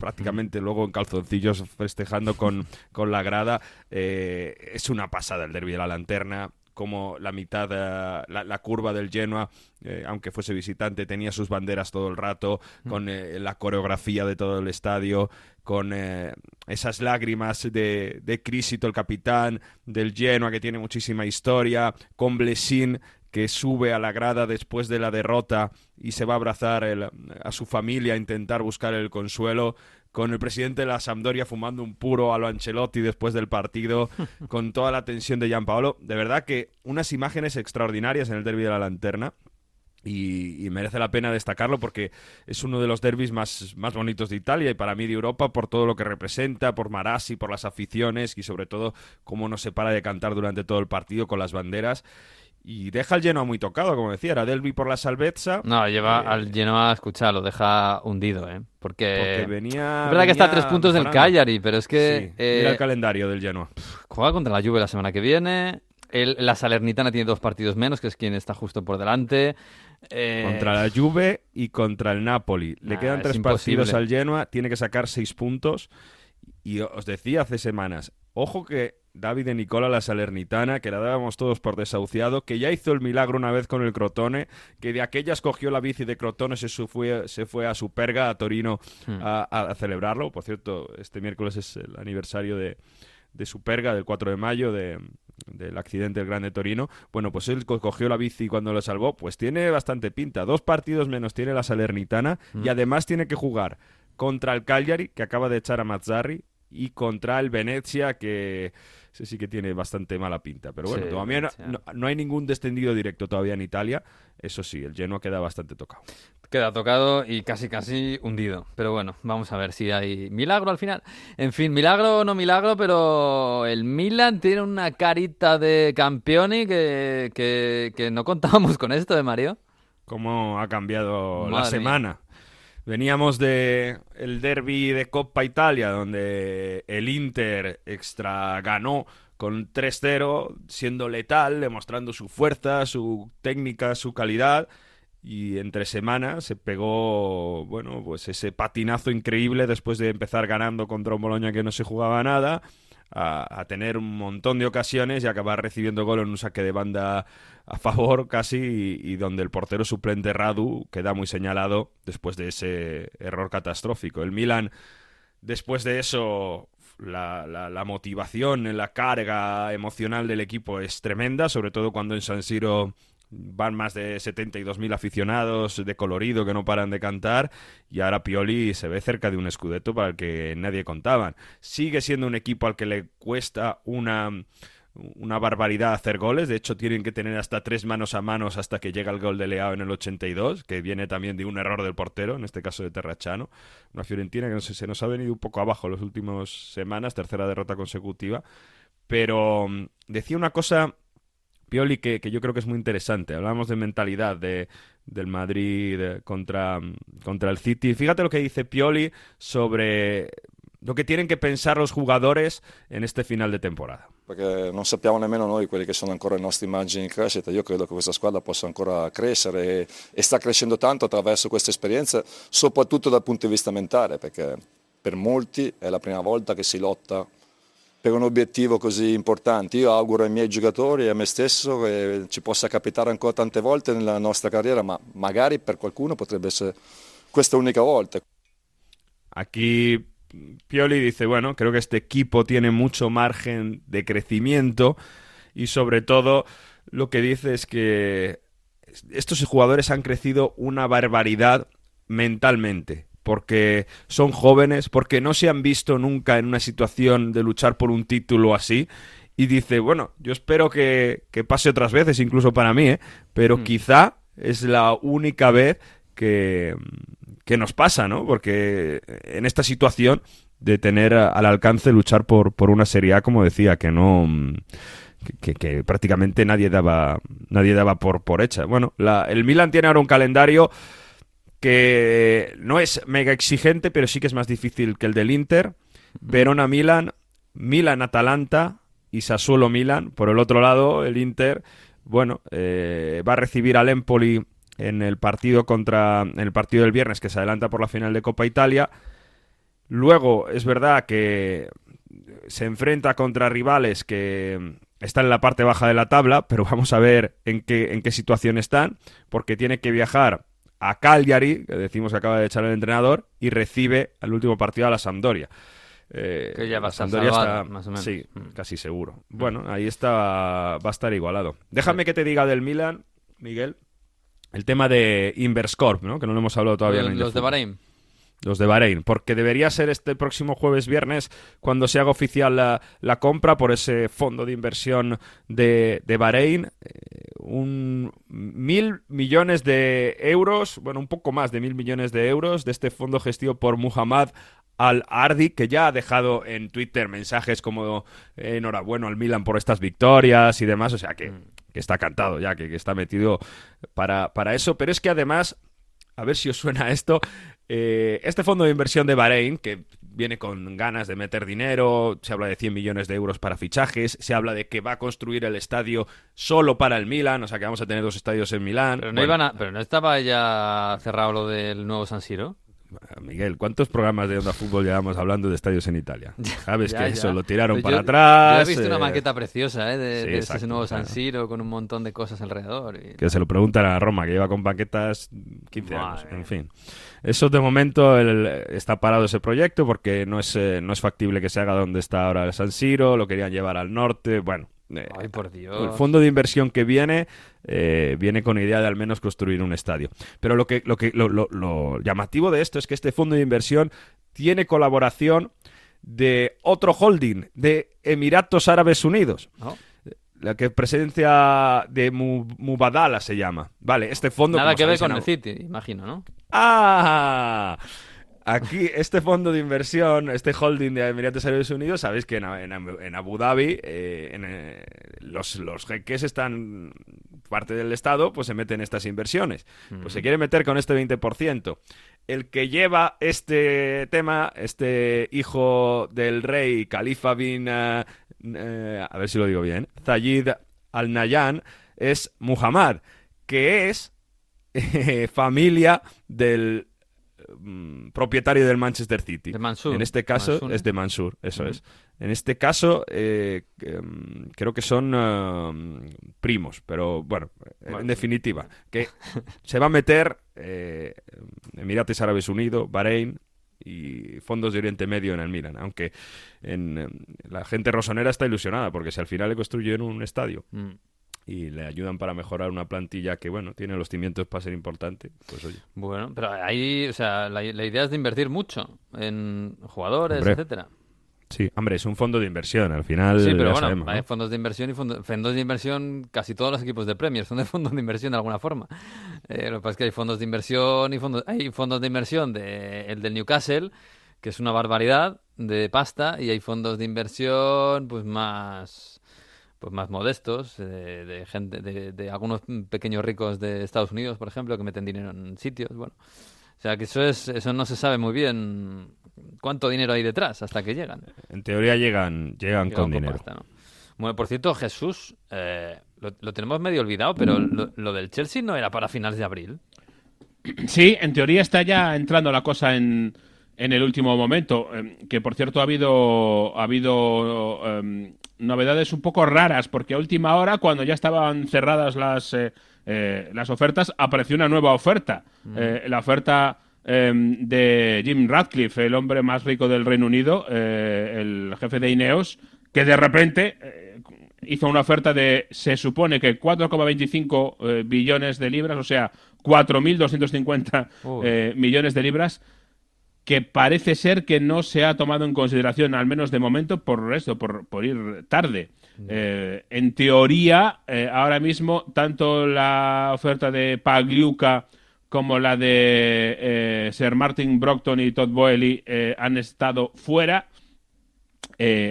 prácticamente luego en calzoncillos festejando con, con la grada. Eh, es una pasada el derby de la lanterna como la mitad, eh, la, la curva del Genoa, eh, aunque fuese visitante, tenía sus banderas todo el rato, con eh, la coreografía de todo el estadio, con eh, esas lágrimas de, de Crisito, el capitán del Genoa, que tiene muchísima historia, con Blesín, que sube a la grada después de la derrota y se va a abrazar el- a su familia, a intentar buscar el consuelo, con el presidente de la Sampdoria fumando un puro a lo Ancelotti después del partido, con toda la tensión de Gianpaolo. De verdad que unas imágenes extraordinarias en el derby de la Lanterna. Y, y merece la pena destacarlo porque es uno de los derbis más, más bonitos de Italia y para mí de Europa por todo lo que representa, por Marassi, por las aficiones y sobre todo cómo no se para de cantar durante todo el partido con las banderas. Y deja al Genoa muy tocado, como decía, era Derby por la salvezza. No, lleva Eh, al Genoa a escuchar, lo deja hundido, ¿eh? Porque, Porque venía. es verdad que está a tres puntos del. Cagliari, pero es que Sí, eh, Mira el calendario del Genoa. juega contra la Juve la semana que viene, El- la Salernitana tiene dos partidos menos, que es quien está justo por delante. Eh, Contra la Juve y contra el Napoli. Le Nah, quedan es tres imposible. partidos al Genoa, tiene que sacar seis puntos. Y os decía hace semanas, ojo que David de Nicola, la Salernitana, que la dábamos todos por desahuciado, que ya hizo el milagro una vez con el Crotone, que de aquellas cogió la bici de Crotone, se, su- fue, se fue a Superga, a Torino, Hmm. a, a celebrarlo. Por cierto, este miércoles es el aniversario de, de Superga, del 4 de mayo, de, del accidente del Grande Torino. Bueno, pues él co- cogió la bici cuando lo salvó, pues tiene bastante pinta. Dos partidos menos tiene la Salernitana y además tiene que jugar contra el Cagliari, que acaba de echar a Mazzarri, y contra el Venezia, que ese sí que tiene bastante mala pinta. Pero bueno, Sí, todavía no, no- no hay ningún descendido directo todavía en Italia. Eso sí, el Genoa queda bastante tocado. Queda tocado y casi casi hundido. Pero bueno, vamos a ver si hay milagro al final. En fin, milagro o no milagro, pero el Milan tiene una carita de campeoni que, que, que no contábamos con esto de Mario. cómo ha cambiado la mía. Veníamos de el derby de Coppa Italia, donde el Inter extra ganó con 3-0, siendo letal, demostrando su fuerza, su técnica, su calidad. Y entre semanas se pegó, bueno, pues ese patinazo increíble después de empezar ganando contra un Boloña que no se jugaba nada, a, tener un montón de ocasiones y acabar recibiendo gol en un saque de banda a favor casi y, y donde el portero suplente Radu queda muy señalado después de ese error catastrófico. El Milan, después de eso, la, la- la motivación, la carga emocional del equipo es tremenda, sobre todo cuando en San Siro van más de 72.000 aficionados de colorido que no paran de cantar y ahora Pioli se ve cerca de un escudeto para el que nadie contaban. Sigue siendo un equipo al que le cuesta una una barbaridad hacer goles. De hecho, tienen que tener hasta tres manos a manos hasta que llega el gol de Leao en el 82, que viene también de un error del portero, en este caso de Terrachano. Una Fiorentina que no sé, se nos ha venido un poco abajo las últimas semanas, tercera derrota consecutiva. Pero mm, decía una cosa, Pioli, que, que yo creo que es muy interesante. Hablábamos de mentalidad de, del Madrid eh, contra, contra el City. Fíjate lo que dice Pioli sobre lo che tienen che pensare los jugadores en este final de temporada. Perché non sappiamo nemmeno noi quelli che sono ancora i nostri margini di crescita. Io credo che questa squadra possa ancora crescere e, e sta crescendo tanto attraverso queste esperienze, soprattutto dal punto di vista mentale, perché per molti è la prima volta che si lotta per un obiettivo così importante. Io auguro ai miei giocatori e a me stesso che ci possa capitare ancora tante volte nella nostra carriera, ma magari per qualcuno potrebbe essere questa unica volta. Aquí Pioli dice, bueno, creo que este equipo tiene mucho margen de crecimiento y sobre todo lo que dice es que estos jugadores han crecido una barbaridad mentalmente, porque son jóvenes, porque no se han visto nunca en una situación de luchar por un título así. Y dice, bueno, yo espero que, que pase otras veces, incluso para mí, ¿eh? pero Mm. quizá es la única vez que, que nos pasa, ¿no? Porque en esta situación de tener al alcance luchar por, por una Serie A, como decía, que no que, que- que prácticamente nadie daba nadie daba por, por hecha. Bueno, la- el Milan tiene ahora un calendario que no es mega exigente, pero sí que es más difícil que el del Inter. Verona-Milan, Milan-Atalanta y Sassuolo-Milan. Por el otro lado, el Inter, bueno, eh, va a recibir al Empoli en el partido contra en el partido del viernes que se adelanta por la final de Copa Italia. Luego es verdad que se enfrenta contra rivales que están en la parte baja de la tabla, pero vamos a ver en qué, en qué situación están, porque tiene que viajar a Cagliari, que decimos que acaba de echar el entrenador, y recibe al último partido a la Sampdoria. Eh, Que ya va a estar está- más o menos. Sí, Mm. casi seguro. Bueno, ahí está, va a estar igualado. Déjame que te diga del Milan, Miguel, el tema de Inverscorp, ¿no? Que no lo hemos hablado todavía. en Los, de. Bahrein. Los de Bahrein, porque debería ser este próximo jueves viernes cuando se haga oficial la, la compra por ese fondo de inversión de, de Bahrein. Eh, un mil millones de euros, bueno, un poco más de mil millones de euros de este fondo gestido por Muhammad Al-Ardi, que ya ha dejado en Twitter mensajes como eh, enhorabuena al Milan por estas victorias y demás, o sea que, que está cantado ya, que, que está metido para, para eso, pero es que además a ver si os suena esto. Eh, este fondo de inversión de Bahrein, que viene con ganas de meter dinero, se habla de 100 millones de euros para fichajes, se habla de que va a construir el estadio solo para el Milan, o sea que vamos a tener dos estadios en Milán. Pero no, iban a- pero no estaba ya cerrado lo del nuevo San Siro. Miguel, ¿cuántos programas de Onda Fútbol llevamos hablando de estadios en Italia? Sabes Ya, que ya. eso lo tiraron Pero para atrás. Yo he visto una eh, maqueta preciosa ¿eh? de, sí, de ese nuevo claro. San Siro con un montón de cosas alrededor. y- Que se lo preguntan a Roma, que lleva con banquetas 15 años. En fin. Eso de momento el- está parado ese proyecto porque no es, eh, no es factible que se haga donde está ahora el San Siro, lo querían llevar al norte. Bueno, eh, Ay, por Dios. el fondo de inversión que viene eh, viene con idea de al menos construir un estadio. Pero lo que, lo, que, lo, lo- lo llamativo de esto es que este fondo de inversión tiene colaboración de otro holding de Emiratos Árabes Unidos. ¿no? La que presencia de Mu- Mubadala se llama. Vale, este fondo. Nada que ver con el City, imagino, ¿no? ¡Ah! Aquí, este fondo de inversión, este holding de Emiratos Árabes Unidos, sabéis que en, en- en Abu Dhabi eh, en, eh, los, los jeques están, parte del Estado, pues se meten estas inversiones. Pues se quiere meter con este 20%. El que lleva este tema, este hijo del rey, Califa bin, eh, a ver si lo digo bien, Zayid al-Nayan, es Muhammad, que es familia del mm, propietario del Manchester City. De Mansur. En este caso Mansur, ¿eh? es de Mansur, eso es. En este caso eh, mm, creo que son eh, primos, pero bueno, en definitiva, que se va a meter eh, Emiratos Árabes Unidos, Bahrein y fondos de Oriente Medio en el Milan, aunque en, eh, la gente rosonera está ilusionada porque si al final le construyen un estadio Mm. Y le ayudan para mejorar una plantilla que, bueno, tiene los cimientos para ser importante, pues oye. Bueno, pero ahí, o sea, la, la idea es de invertir mucho en jugadores, Hombre, etcétera. Sí, hombre, es un fondo de inversión, al final Sí, pero bueno, sabemos, ¿no? hay fondos de inversión y fondo- fondos de inversión, casi todos los equipos de Premier son de fondos de inversión de alguna forma. Eh, lo que pasa es que hay fondos de inversión y fondos, hay fondos de inversión de el del Newcastle, que es una barbaridad de pasta, y hay fondos de inversión pues más pues más modestos, de, de gente, de, de algunos pequeños ricos de Estados Unidos, por ejemplo, que meten dinero en sitios, bueno. O sea que eso es, eso no se sabe muy bien cuánto dinero hay detrás hasta que llegan. En teoría llegan, llegan Llega con dinero. ¿no? Bueno, por cierto, Jesús, eh, lo, lo tenemos medio olvidado, pero lo, lo del Chelsea no era para finales de abril. Sí, en teoría está ya entrando la cosa en, en el último momento. eh, que por cierto ha habido, ha habido eh, novedades un poco raras, porque a última hora, cuando ya estaban cerradas las, eh, eh, las ofertas, apareció una nueva oferta. Eh, la oferta eh, de Jim Radcliffe, el hombre más rico del Reino Unido, eh, el jefe de Ineos, que de repente hizo una oferta de, se supone que 4,25 eh, billones de libras, o sea, 4.250 Uy. eh, millones de libras, que parece ser que no se ha tomado en consideración, al menos de momento, por eso, por, por ir tarde. Eh, en teoría, eh, ahora mismo, tanto la oferta de Pagliuca como la de eh, Sir Martin Brockton y Todd Boehly eh, han estado fuera.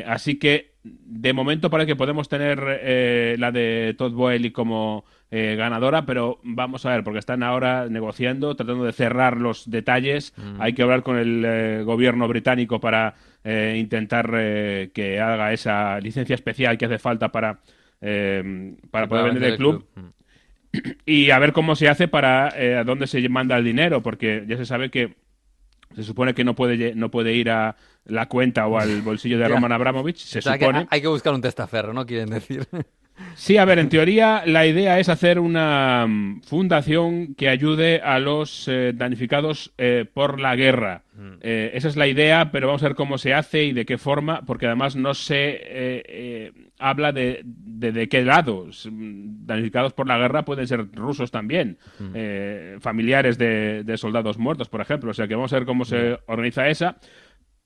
Así que de momento parece que podemos tener eh, la de Todd Boehly como eh, ganadora, pero vamos a ver, porque están ahora negociando, tratando de cerrar los detalles. Hay que hablar con el eh, gobierno británico para eh, intentar eh, que haga esa licencia especial que hace falta para, eh, para poder vender el club Mm. y a ver cómo se hace para eh, a dónde se manda el dinero, porque ya se sabe que se supone que no puede, no puede ir a la cuenta o al bolsillo de. Roman Abramovich, se O sea, que supone. hay que buscar un testaferro, ¿no? Quieren decir. Sí, a ver, en teoría la idea es hacer una mm, fundación que ayude a los eh, damnificados eh, por la guerra. Eh, esa es la idea, pero vamos a ver cómo se hace y de qué forma, porque además no se eh, eh, habla de, de, de qué lados. Mm, Damnificados por la guerra pueden ser rusos también, eh, familiares de, de soldados muertos, por ejemplo. O sea que vamos a ver cómo se organiza esa.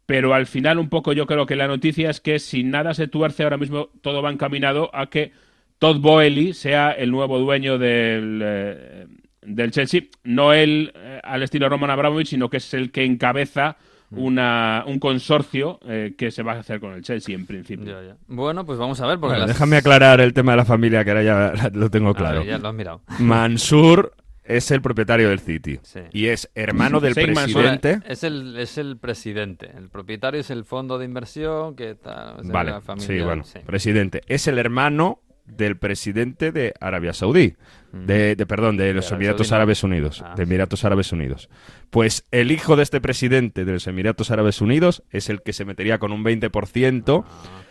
Pero al final, un poco yo creo que la noticia es que si nada se tuerce ahora mismo, todo va encaminado a que Todd Boehly sea el nuevo dueño del, eh, del Chelsea. No él eh, al estilo Roman Abramovich, sino que es el que encabeza una, un consorcio eh, que se va a hacer con el Chelsea en principio. Ya, ya. Bueno, pues vamos a ver, porque Bueno, las- déjame aclarar el tema de la familia, que ahora ya lo tengo A claro. ver, ya lo has mirado. Mansur es el propietario del City y es hermano del presidente. Es el, es el presidente. El propietario es el fondo de inversión que está. Vale, la familia, sí, bueno, presidente. Es el hermano del presidente de Arabia Saudí, de, perdón, de los Emiratos Árabes Unidos, Ah. de Emiratos Árabes Unidos. Pues el hijo de este presidente de los Emiratos Árabes Unidos es el que se metería con un 20% Ah.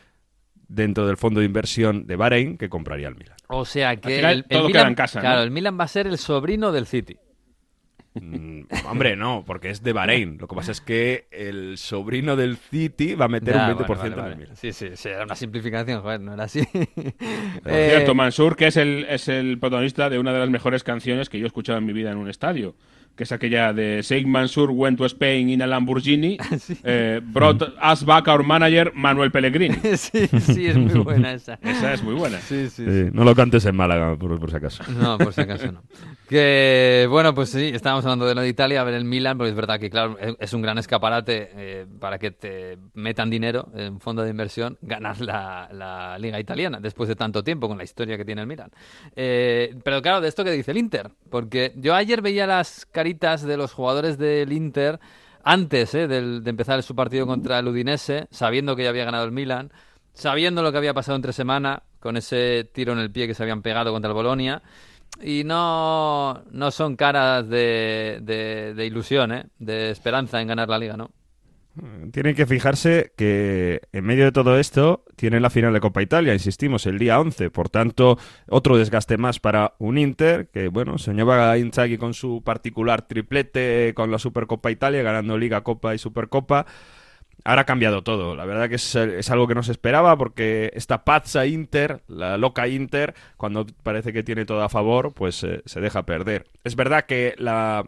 dentro del fondo de inversión de Bahrein que compraría el Milan. O sea que final, el, el todo queda Milan, en casa, ¿no? claro, el Milan va a ser el sobrino del City. Mm, hombre, no, porque es de Bahrein. Lo que pasa es que el sobrino del City va a meter Ya, un 20% bueno, vale, en el vale. Milan. Sí, sí, sí, era una simplificación, joder, no era así. Por Eh, cierto, Mansur, que es el, es el protagonista de una de las mejores canciones que yo he escuchado en mi vida en un estadio, que es aquella de Sheikh Mansur went to Spain in a Lamborghini, eh, brought us back our manager Manuel Pellegrini. sí, sí, es muy buena esa. Esa es muy buena. Sí, sí, Sí, no lo cantes en Málaga, por, por si acaso. No, por si acaso no. Que, bueno, pues sí, estábamos hablando de lo de Italia, a ver el Milan, porque es verdad que, claro, es- un gran escaparate eh, para que te metan dinero en un fondo de inversión, ganar la, la Liga Italiana después de tanto tiempo con la historia que tiene el Milan. Eh, pero claro, de esto que dice el Inter, porque yo ayer veía las caritas de los jugadores del Inter antes eh, del- de empezar su partido contra el Udinese, sabiendo que ya había ganado el Milan, sabiendo lo que había pasado entre semana con ese tiro en el pie que se habían pegado contra el Bolonia. Y no, no son caras de, de, de ilusión, ¿eh? de esperanza en ganar la liga, ¿no? Tienen que fijarse que en medio de todo esto tienen la final de Copa Italia, insistimos, el día 11. Por tanto, otro desgaste más para un Inter que, bueno, soñaba Inzaghi con su particular triplete con la Supercopa Italia, ganando Liga, Copa y Supercopa. Ahora ha cambiado todo. La verdad que es, es algo que no se esperaba porque esta pazza Inter, la loca Inter, cuando parece que tiene todo a favor, pues eh, se deja perder. Es verdad que la,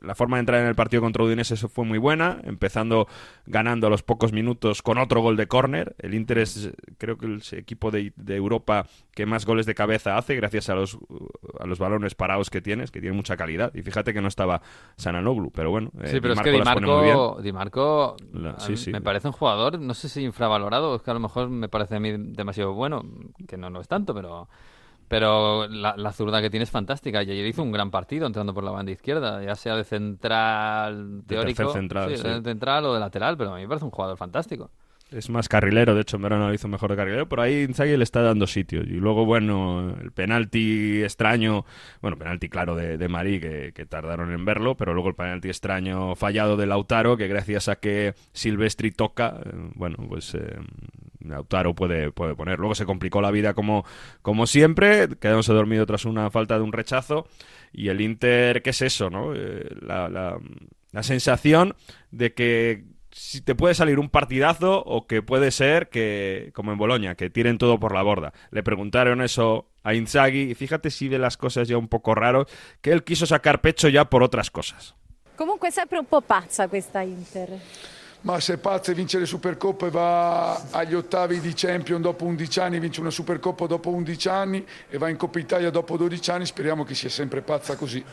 la forma de entrar en el partido contra Udinese fue muy buena, empezando ganando a los pocos minutos con otro gol de córner. El Inter es, creo que el equipo de, de Europa que más goles de cabeza hace gracias a los, a los balones parados que tienes, que tiene mucha calidad. Y fíjate que no estaba Sananoglu, pero bueno. eh, Sí, pero es Di que Di. Marco, Di Marco La- sí, me parece un jugador, no sé si infravalorado, es que a lo mejor me parece a mí demasiado bueno, que no lo es tanto, pero pero la, la zurda que tiene es fantástica. Y ayer hizo un gran partido entrando por la banda izquierda, ya sea de central De teórico, tercer central, sí. de central o de lateral, pero a mí me parece un jugador fantástico. Es más carrilero, de hecho en verano lo hizo mejor de carrilero, pero ahí Inzaghi le está dando sitio. Y luego, bueno, el penalti extraño, bueno, penalti claro de, de Marí, que, que tardaron en verlo, pero luego el penalti extraño fallado de Lautaro, que gracias a que Silvestri toca, eh, bueno, pues eh, Lautaro puede, puede poner. Luego se complicó la vida como, como siempre, quedándose dormido tras una falta de un rechazo. Y el Inter, ¿qué es eso, no? Eh, la, la, la sensación de que si te puede salir un partidazo o que puede ser que, como en Boloña, que tiren todo por la borda. Le preguntaron eso a Inzaghi y fíjate si ve las cosas ya un poco raro, que él quiso sacar pecho ya por otras cosas. Comunque è sempre un po' pazza questa Inter. Ma se è pazza e vince le Supercoppe va agli ottavi di Champion dopo 11 anni, vince una Supercoppa dopo 11 anni e va in Coppa Italia dopo 12 anni, speriamo che sia sempre pazza così.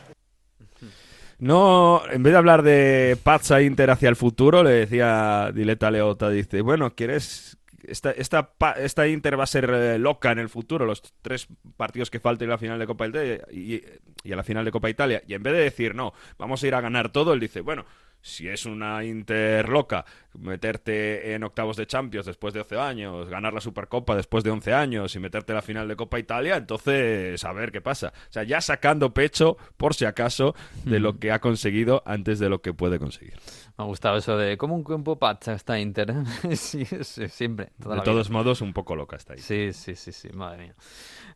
No, en vez de hablar de Pazza Inter hacia el futuro, le decía Dileta Leota, dice, bueno, ¿quieres esta, esta, esta Inter va a ser eh, loca en el futuro, los tres partidos que faltan en la final de Copa Italia y, y a la final de Copa Italia. Y en vez de decir, no, vamos a ir a ganar todo, él dice, bueno, si es una Inter loca, meterte en octavos de Champions después de 11 años, ganar la Supercopa después de 11 años y meterte en la final de Copa Italia, entonces a ver qué pasa. O sea, ya sacando pecho, por si acaso, de lo que ha conseguido antes de lo que puede conseguir. Me ha gustado eso de como un cuerpo pazza está Inter. sí, sí, siempre. De todos modos, un poco loca está ahí. Sí, sí, sí, sí, madre mía.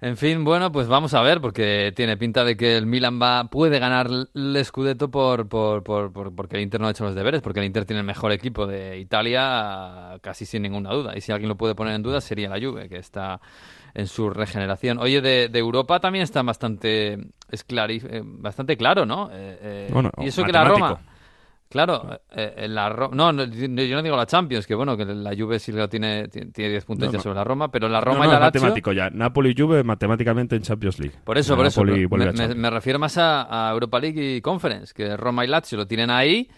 En fin, bueno, pues vamos a ver, porque tiene pinta de que el Milan va puede ganar el Scudetto por, por, por, por- porque el Inter no ha hecho los deberes, porque el Inter tiene el mejor equipo de Italia casi sin ninguna duda. Y si alguien lo puede poner en duda sería la Juve, que está en su regeneración. Oye, de, de Europa también está bastante, es clari- eh, bastante claro, ¿no? Eh, eh, Bueno, y eso que la. Roma... Claro, eh, eh, la Ro- no, no, yo no digo la Champions, que bueno, que la Juve sí lo tiene, tiene 10 puntos No, ya sobre la Roma, pero la Roma y la Lazio... matemático ya. Napoli y Juve matemáticamente en Champions League. Por eso, por eso. Me, me- refiero más a, a Europa League y Conference, que Roma y Lazio lo tienen ahí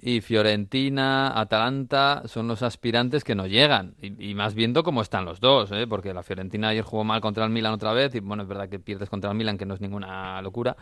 y Fiorentina, Atalanta son los aspirantes que no llegan. Y, y más viendo cómo están los dos, ¿eh? porque la Fiorentina ayer jugó mal contra el Milan otra vez y bueno, es verdad que pierdes contra el Milan, que no es ninguna locura.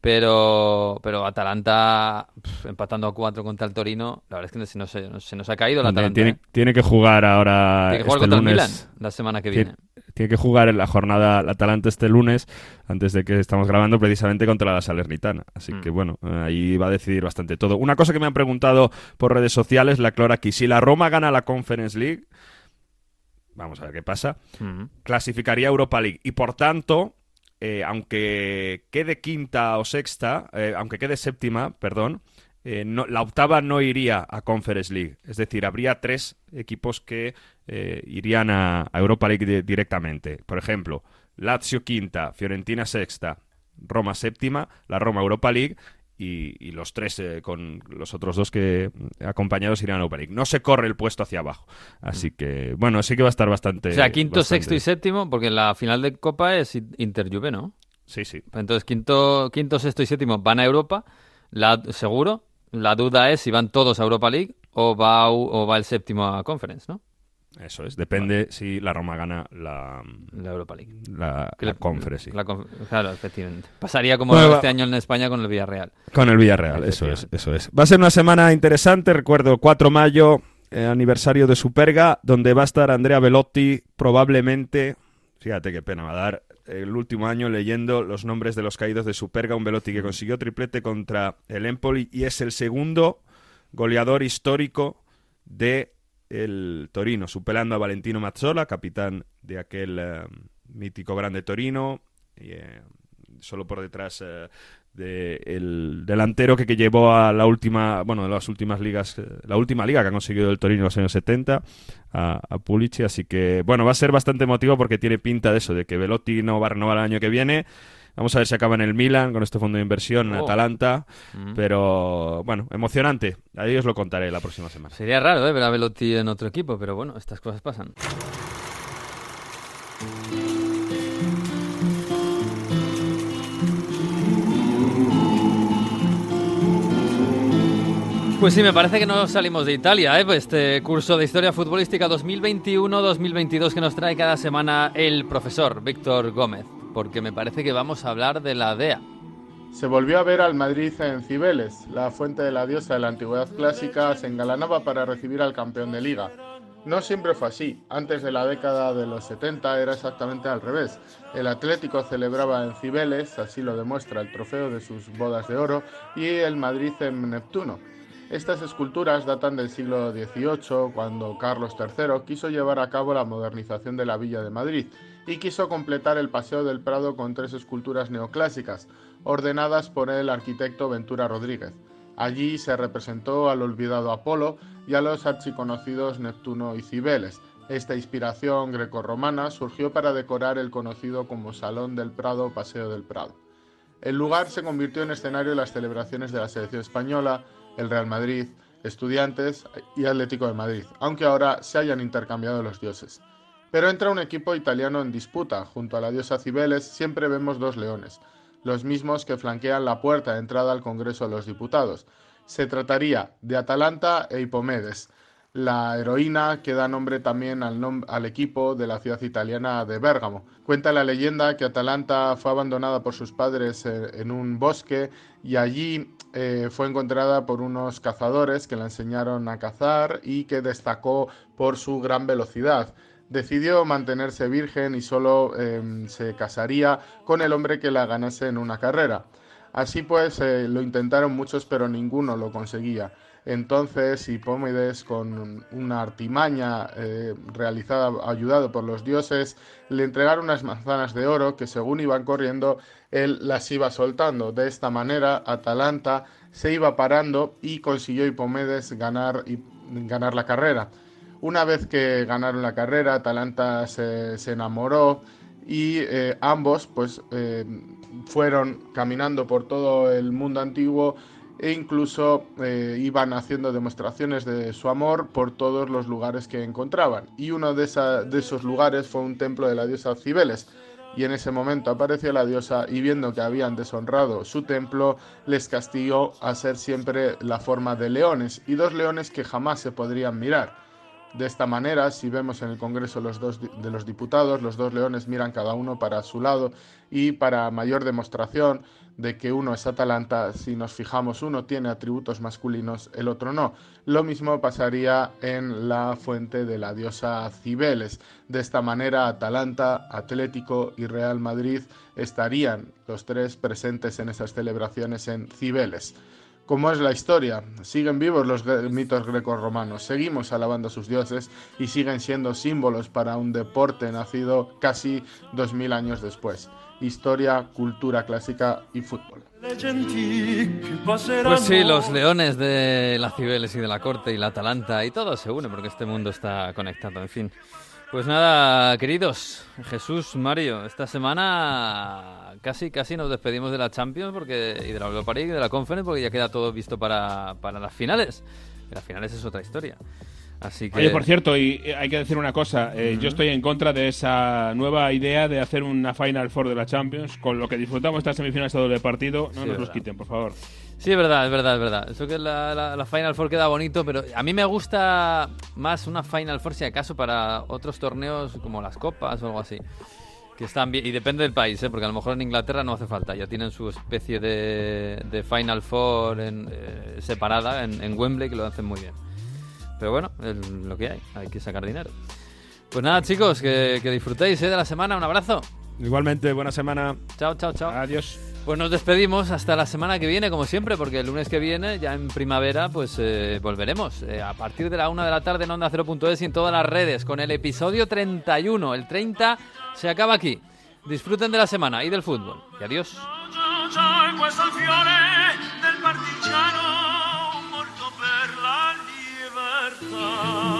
Pero, pero Atalanta empatando a 4 contra el Torino, la verdad es que se nos, se ha caído el Atalanta. Tiene, ¿eh? tiene que jugar ahora Tiene que jugar este contra el lunes. Milan la semana que viene. Tiene que jugar en la jornada el Atalanta este lunes, antes de que estamos grabando precisamente contra la Salernitana. Así Mm. que bueno, ahí va a decidir bastante todo. Una cosa que me han preguntado por redes sociales, la clara aquí, si la Roma gana la Conference League, vamos a ver qué pasa, Ujú. clasificaría Europa League y por tanto, eh, aunque quede quinta o sexta, eh, aunque quede séptima, perdón, eh, no- la octava no iría a Conference League. Es decir, habría tres equipos que irían a, Europa League di- directamente. Por ejemplo, Lazio quinta, Fiorentina sexta, Roma séptima, la Roma Europa League y, y los tres eh, con los otros dos que mm, acompañados irían a Europa League. No se corre el puesto hacia abajo. Así que, bueno, sí que va a estar bastante... O sea, quinto, bastante- sexto y séptimo, porque la final de Copa es Inter-Juve, ¿no? Sí, sí. Entonces, quinto, quinto, sexto y séptimo van a Europa, la, seguro. La duda es si van todos a Europa League o va, o va el séptimo a Conference, ¿no? Eso es, depende si la Roma gana la, La Europa League. la, la Conference, la conf- claro, efectivamente. Pasaría como Bueno, va- este año en España con el Villarreal. Con el Villarreal, eso es, eso es. Va a ser una semana interesante, recuerdo, 4 de mayo, eh, aniversario de Superga, donde va a estar Andrea Velotti, probablemente, fíjate qué pena va a dar, el último año leyendo los nombres de los caídos de Superga, un Velotti que consiguió triplete contra el Empoli y es el segundo goleador histórico de el Torino, superando a Valentino Mazzola, capitán de aquel eh, mítico grande Torino, y, eh, solo por detrás eh, del delantero que, que llevó a la última, bueno, de las últimas ligas, eh, la última liga que ha conseguido el Torino en los años 70, a, a Pulici, así que, bueno, va a ser bastante emotivo porque tiene pinta de eso, de que Velotti no va a renovar el año que viene. Vamos a ver si acaba en el Milan con este fondo de inversión, en Oh. Atalanta, Mm. pero bueno, emocionante. Ahí os lo contaré la próxima semana. Sería raro ¿eh? ver a Velotti en otro equipo, pero bueno, estas cosas pasan. Pues sí, me parece que no salimos de Italia, ¿eh? Pues Este curso de Historia Futbolística 2021-2022 que nos trae cada semana el profesor Víctor Gómez, porque me parece que vamos a hablar de la DEA. Se volvió a ver al Madrid en Cibeles. La fuente de la diosa de la antigüedad clásica se engalanaba para recibir al campeón de liga. No siempre fue así. Antes de la década de los 70 era exactamente al revés. El Atlético celebraba en Cibeles, así lo demuestra el trofeo de sus bodas de oro, y el Madrid en Neptuno. Estas esculturas datan del siglo XVIII, cuando Carlos III quiso llevar a cabo la modernización de la Villa de Madrid y quiso completar el Paseo del Prado con tres esculturas neoclásicas, ordenadas por el arquitecto Ventura Rodríguez. Allí se representó al olvidado Apolo y a los archiconocidos Neptuno y Cibeles. Esta inspiración grecorromana surgió para decorar el conocido como Salón del Prado o Paseo del Prado. El lugar se convirtió en escenario de las celebraciones de la selección española, el Real Madrid, Estudiantes y Atlético de Madrid, aunque ahora se hayan intercambiado los dioses. Pero entra un equipo italiano en disputa. Junto a la diosa Cibeles siempre vemos dos leones, los mismos que flanquean la puerta de entrada al Congreso de los Diputados. Se trataría de Atalanta e Hipomedes, la heroína que da nombre también al, equipo de la ciudad italiana de Bérgamo. Cuenta la leyenda que Atalanta fue abandonada por sus padres eh, en un bosque y allí eh, fue encontrada por unos cazadores que la enseñaron a cazar y que destacó por su gran velocidad. Decidió mantenerse virgen y solo eh, se casaría con el hombre que la ganase en una carrera. Así pues, eh, lo intentaron muchos, pero ninguno lo conseguía. Entonces, Hipómedes, con una artimaña eh, realizada, ayudado por los dioses, le entregaron unas manzanas de oro que, según iban corriendo, él las iba soltando. De esta manera, Atalanta se iba parando y consiguió Hipomedes ganar, ganar la carrera. Una vez que ganaron la carrera, Atalanta se, se enamoró y eh, ambos pues eh, fueron caminando por todo el mundo antiguo e incluso eh, iban haciendo demostraciones de su amor por todos los lugares que encontraban. Y uno de, de esos lugares fue un templo de la diosa Cibeles. Y en ese momento apareció la diosa y viendo que habían deshonrado su templo, les castigó a ser siempre la forma de leones y dos leones que jamás se podrían mirar. De esta manera, si vemos en el Congreso los dos de los diputados, los dos leones miran cada uno para su lado y para mayor demostración de que uno es Atalanta, si nos fijamos, uno tiene atributos masculinos, el otro no. Lo mismo pasaría en la fuente de la diosa Cibeles. De esta manera, Atalanta, Atlético y Real Madrid estarían los tres presentes en esas celebraciones en Cibeles. ¿Cómo es la historia? Siguen vivos los mitos grecorromanos, seguimos alabando a sus dioses y siguen siendo símbolos para un deporte nacido casi dos mil años después. Historia, cultura clásica y fútbol. Pues sí, los leones de la Cibeles y de la corte y la Atalanta y todo se une porque este mundo está conectado, en fin. Pues nada, queridos, Jesús, Mario, esta semana casi casi nos despedimos de la Champions porque y de la Europa League y de la Conference porque ya queda todo visto para, para las finales. Y las finales es otra historia. Así que... Oye, por cierto, y hay que decir una cosa, eh, yo estoy en contra de esa nueva idea de hacer una Final Four de la Champions, con lo que disfrutamos estas semifinales de doble partido, no Sí, nos los quiten, por favor. Sí, es verdad, es verdad, es verdad. Eso que la, la- la Final Four queda bonito, pero a mí me gusta más una Final Four, si acaso, para otros torneos como las Copas o algo así. Que están bien, y depende del país, ¿eh? porque a lo mejor en Inglaterra no hace falta, ya tienen su especie de, de Final Four en, eh, separada en, en Wembley, que lo hacen muy bien. Pero bueno, es lo que hay, hay que sacar dinero. Pues nada, chicos, que, que disfrutéis ¿eh? de la semana, un abrazo. Igualmente, buena semana. Chao, chao, chao. Adiós. Pues nos despedimos hasta la semana que viene, como siempre, porque el lunes que viene, ya en primavera, pues volveremos a partir de la una de la tarde en Onda 0.es y en todas las redes con el episodio 31. El 30 se acaba aquí. Disfruten de la semana y del fútbol. Y adiós. del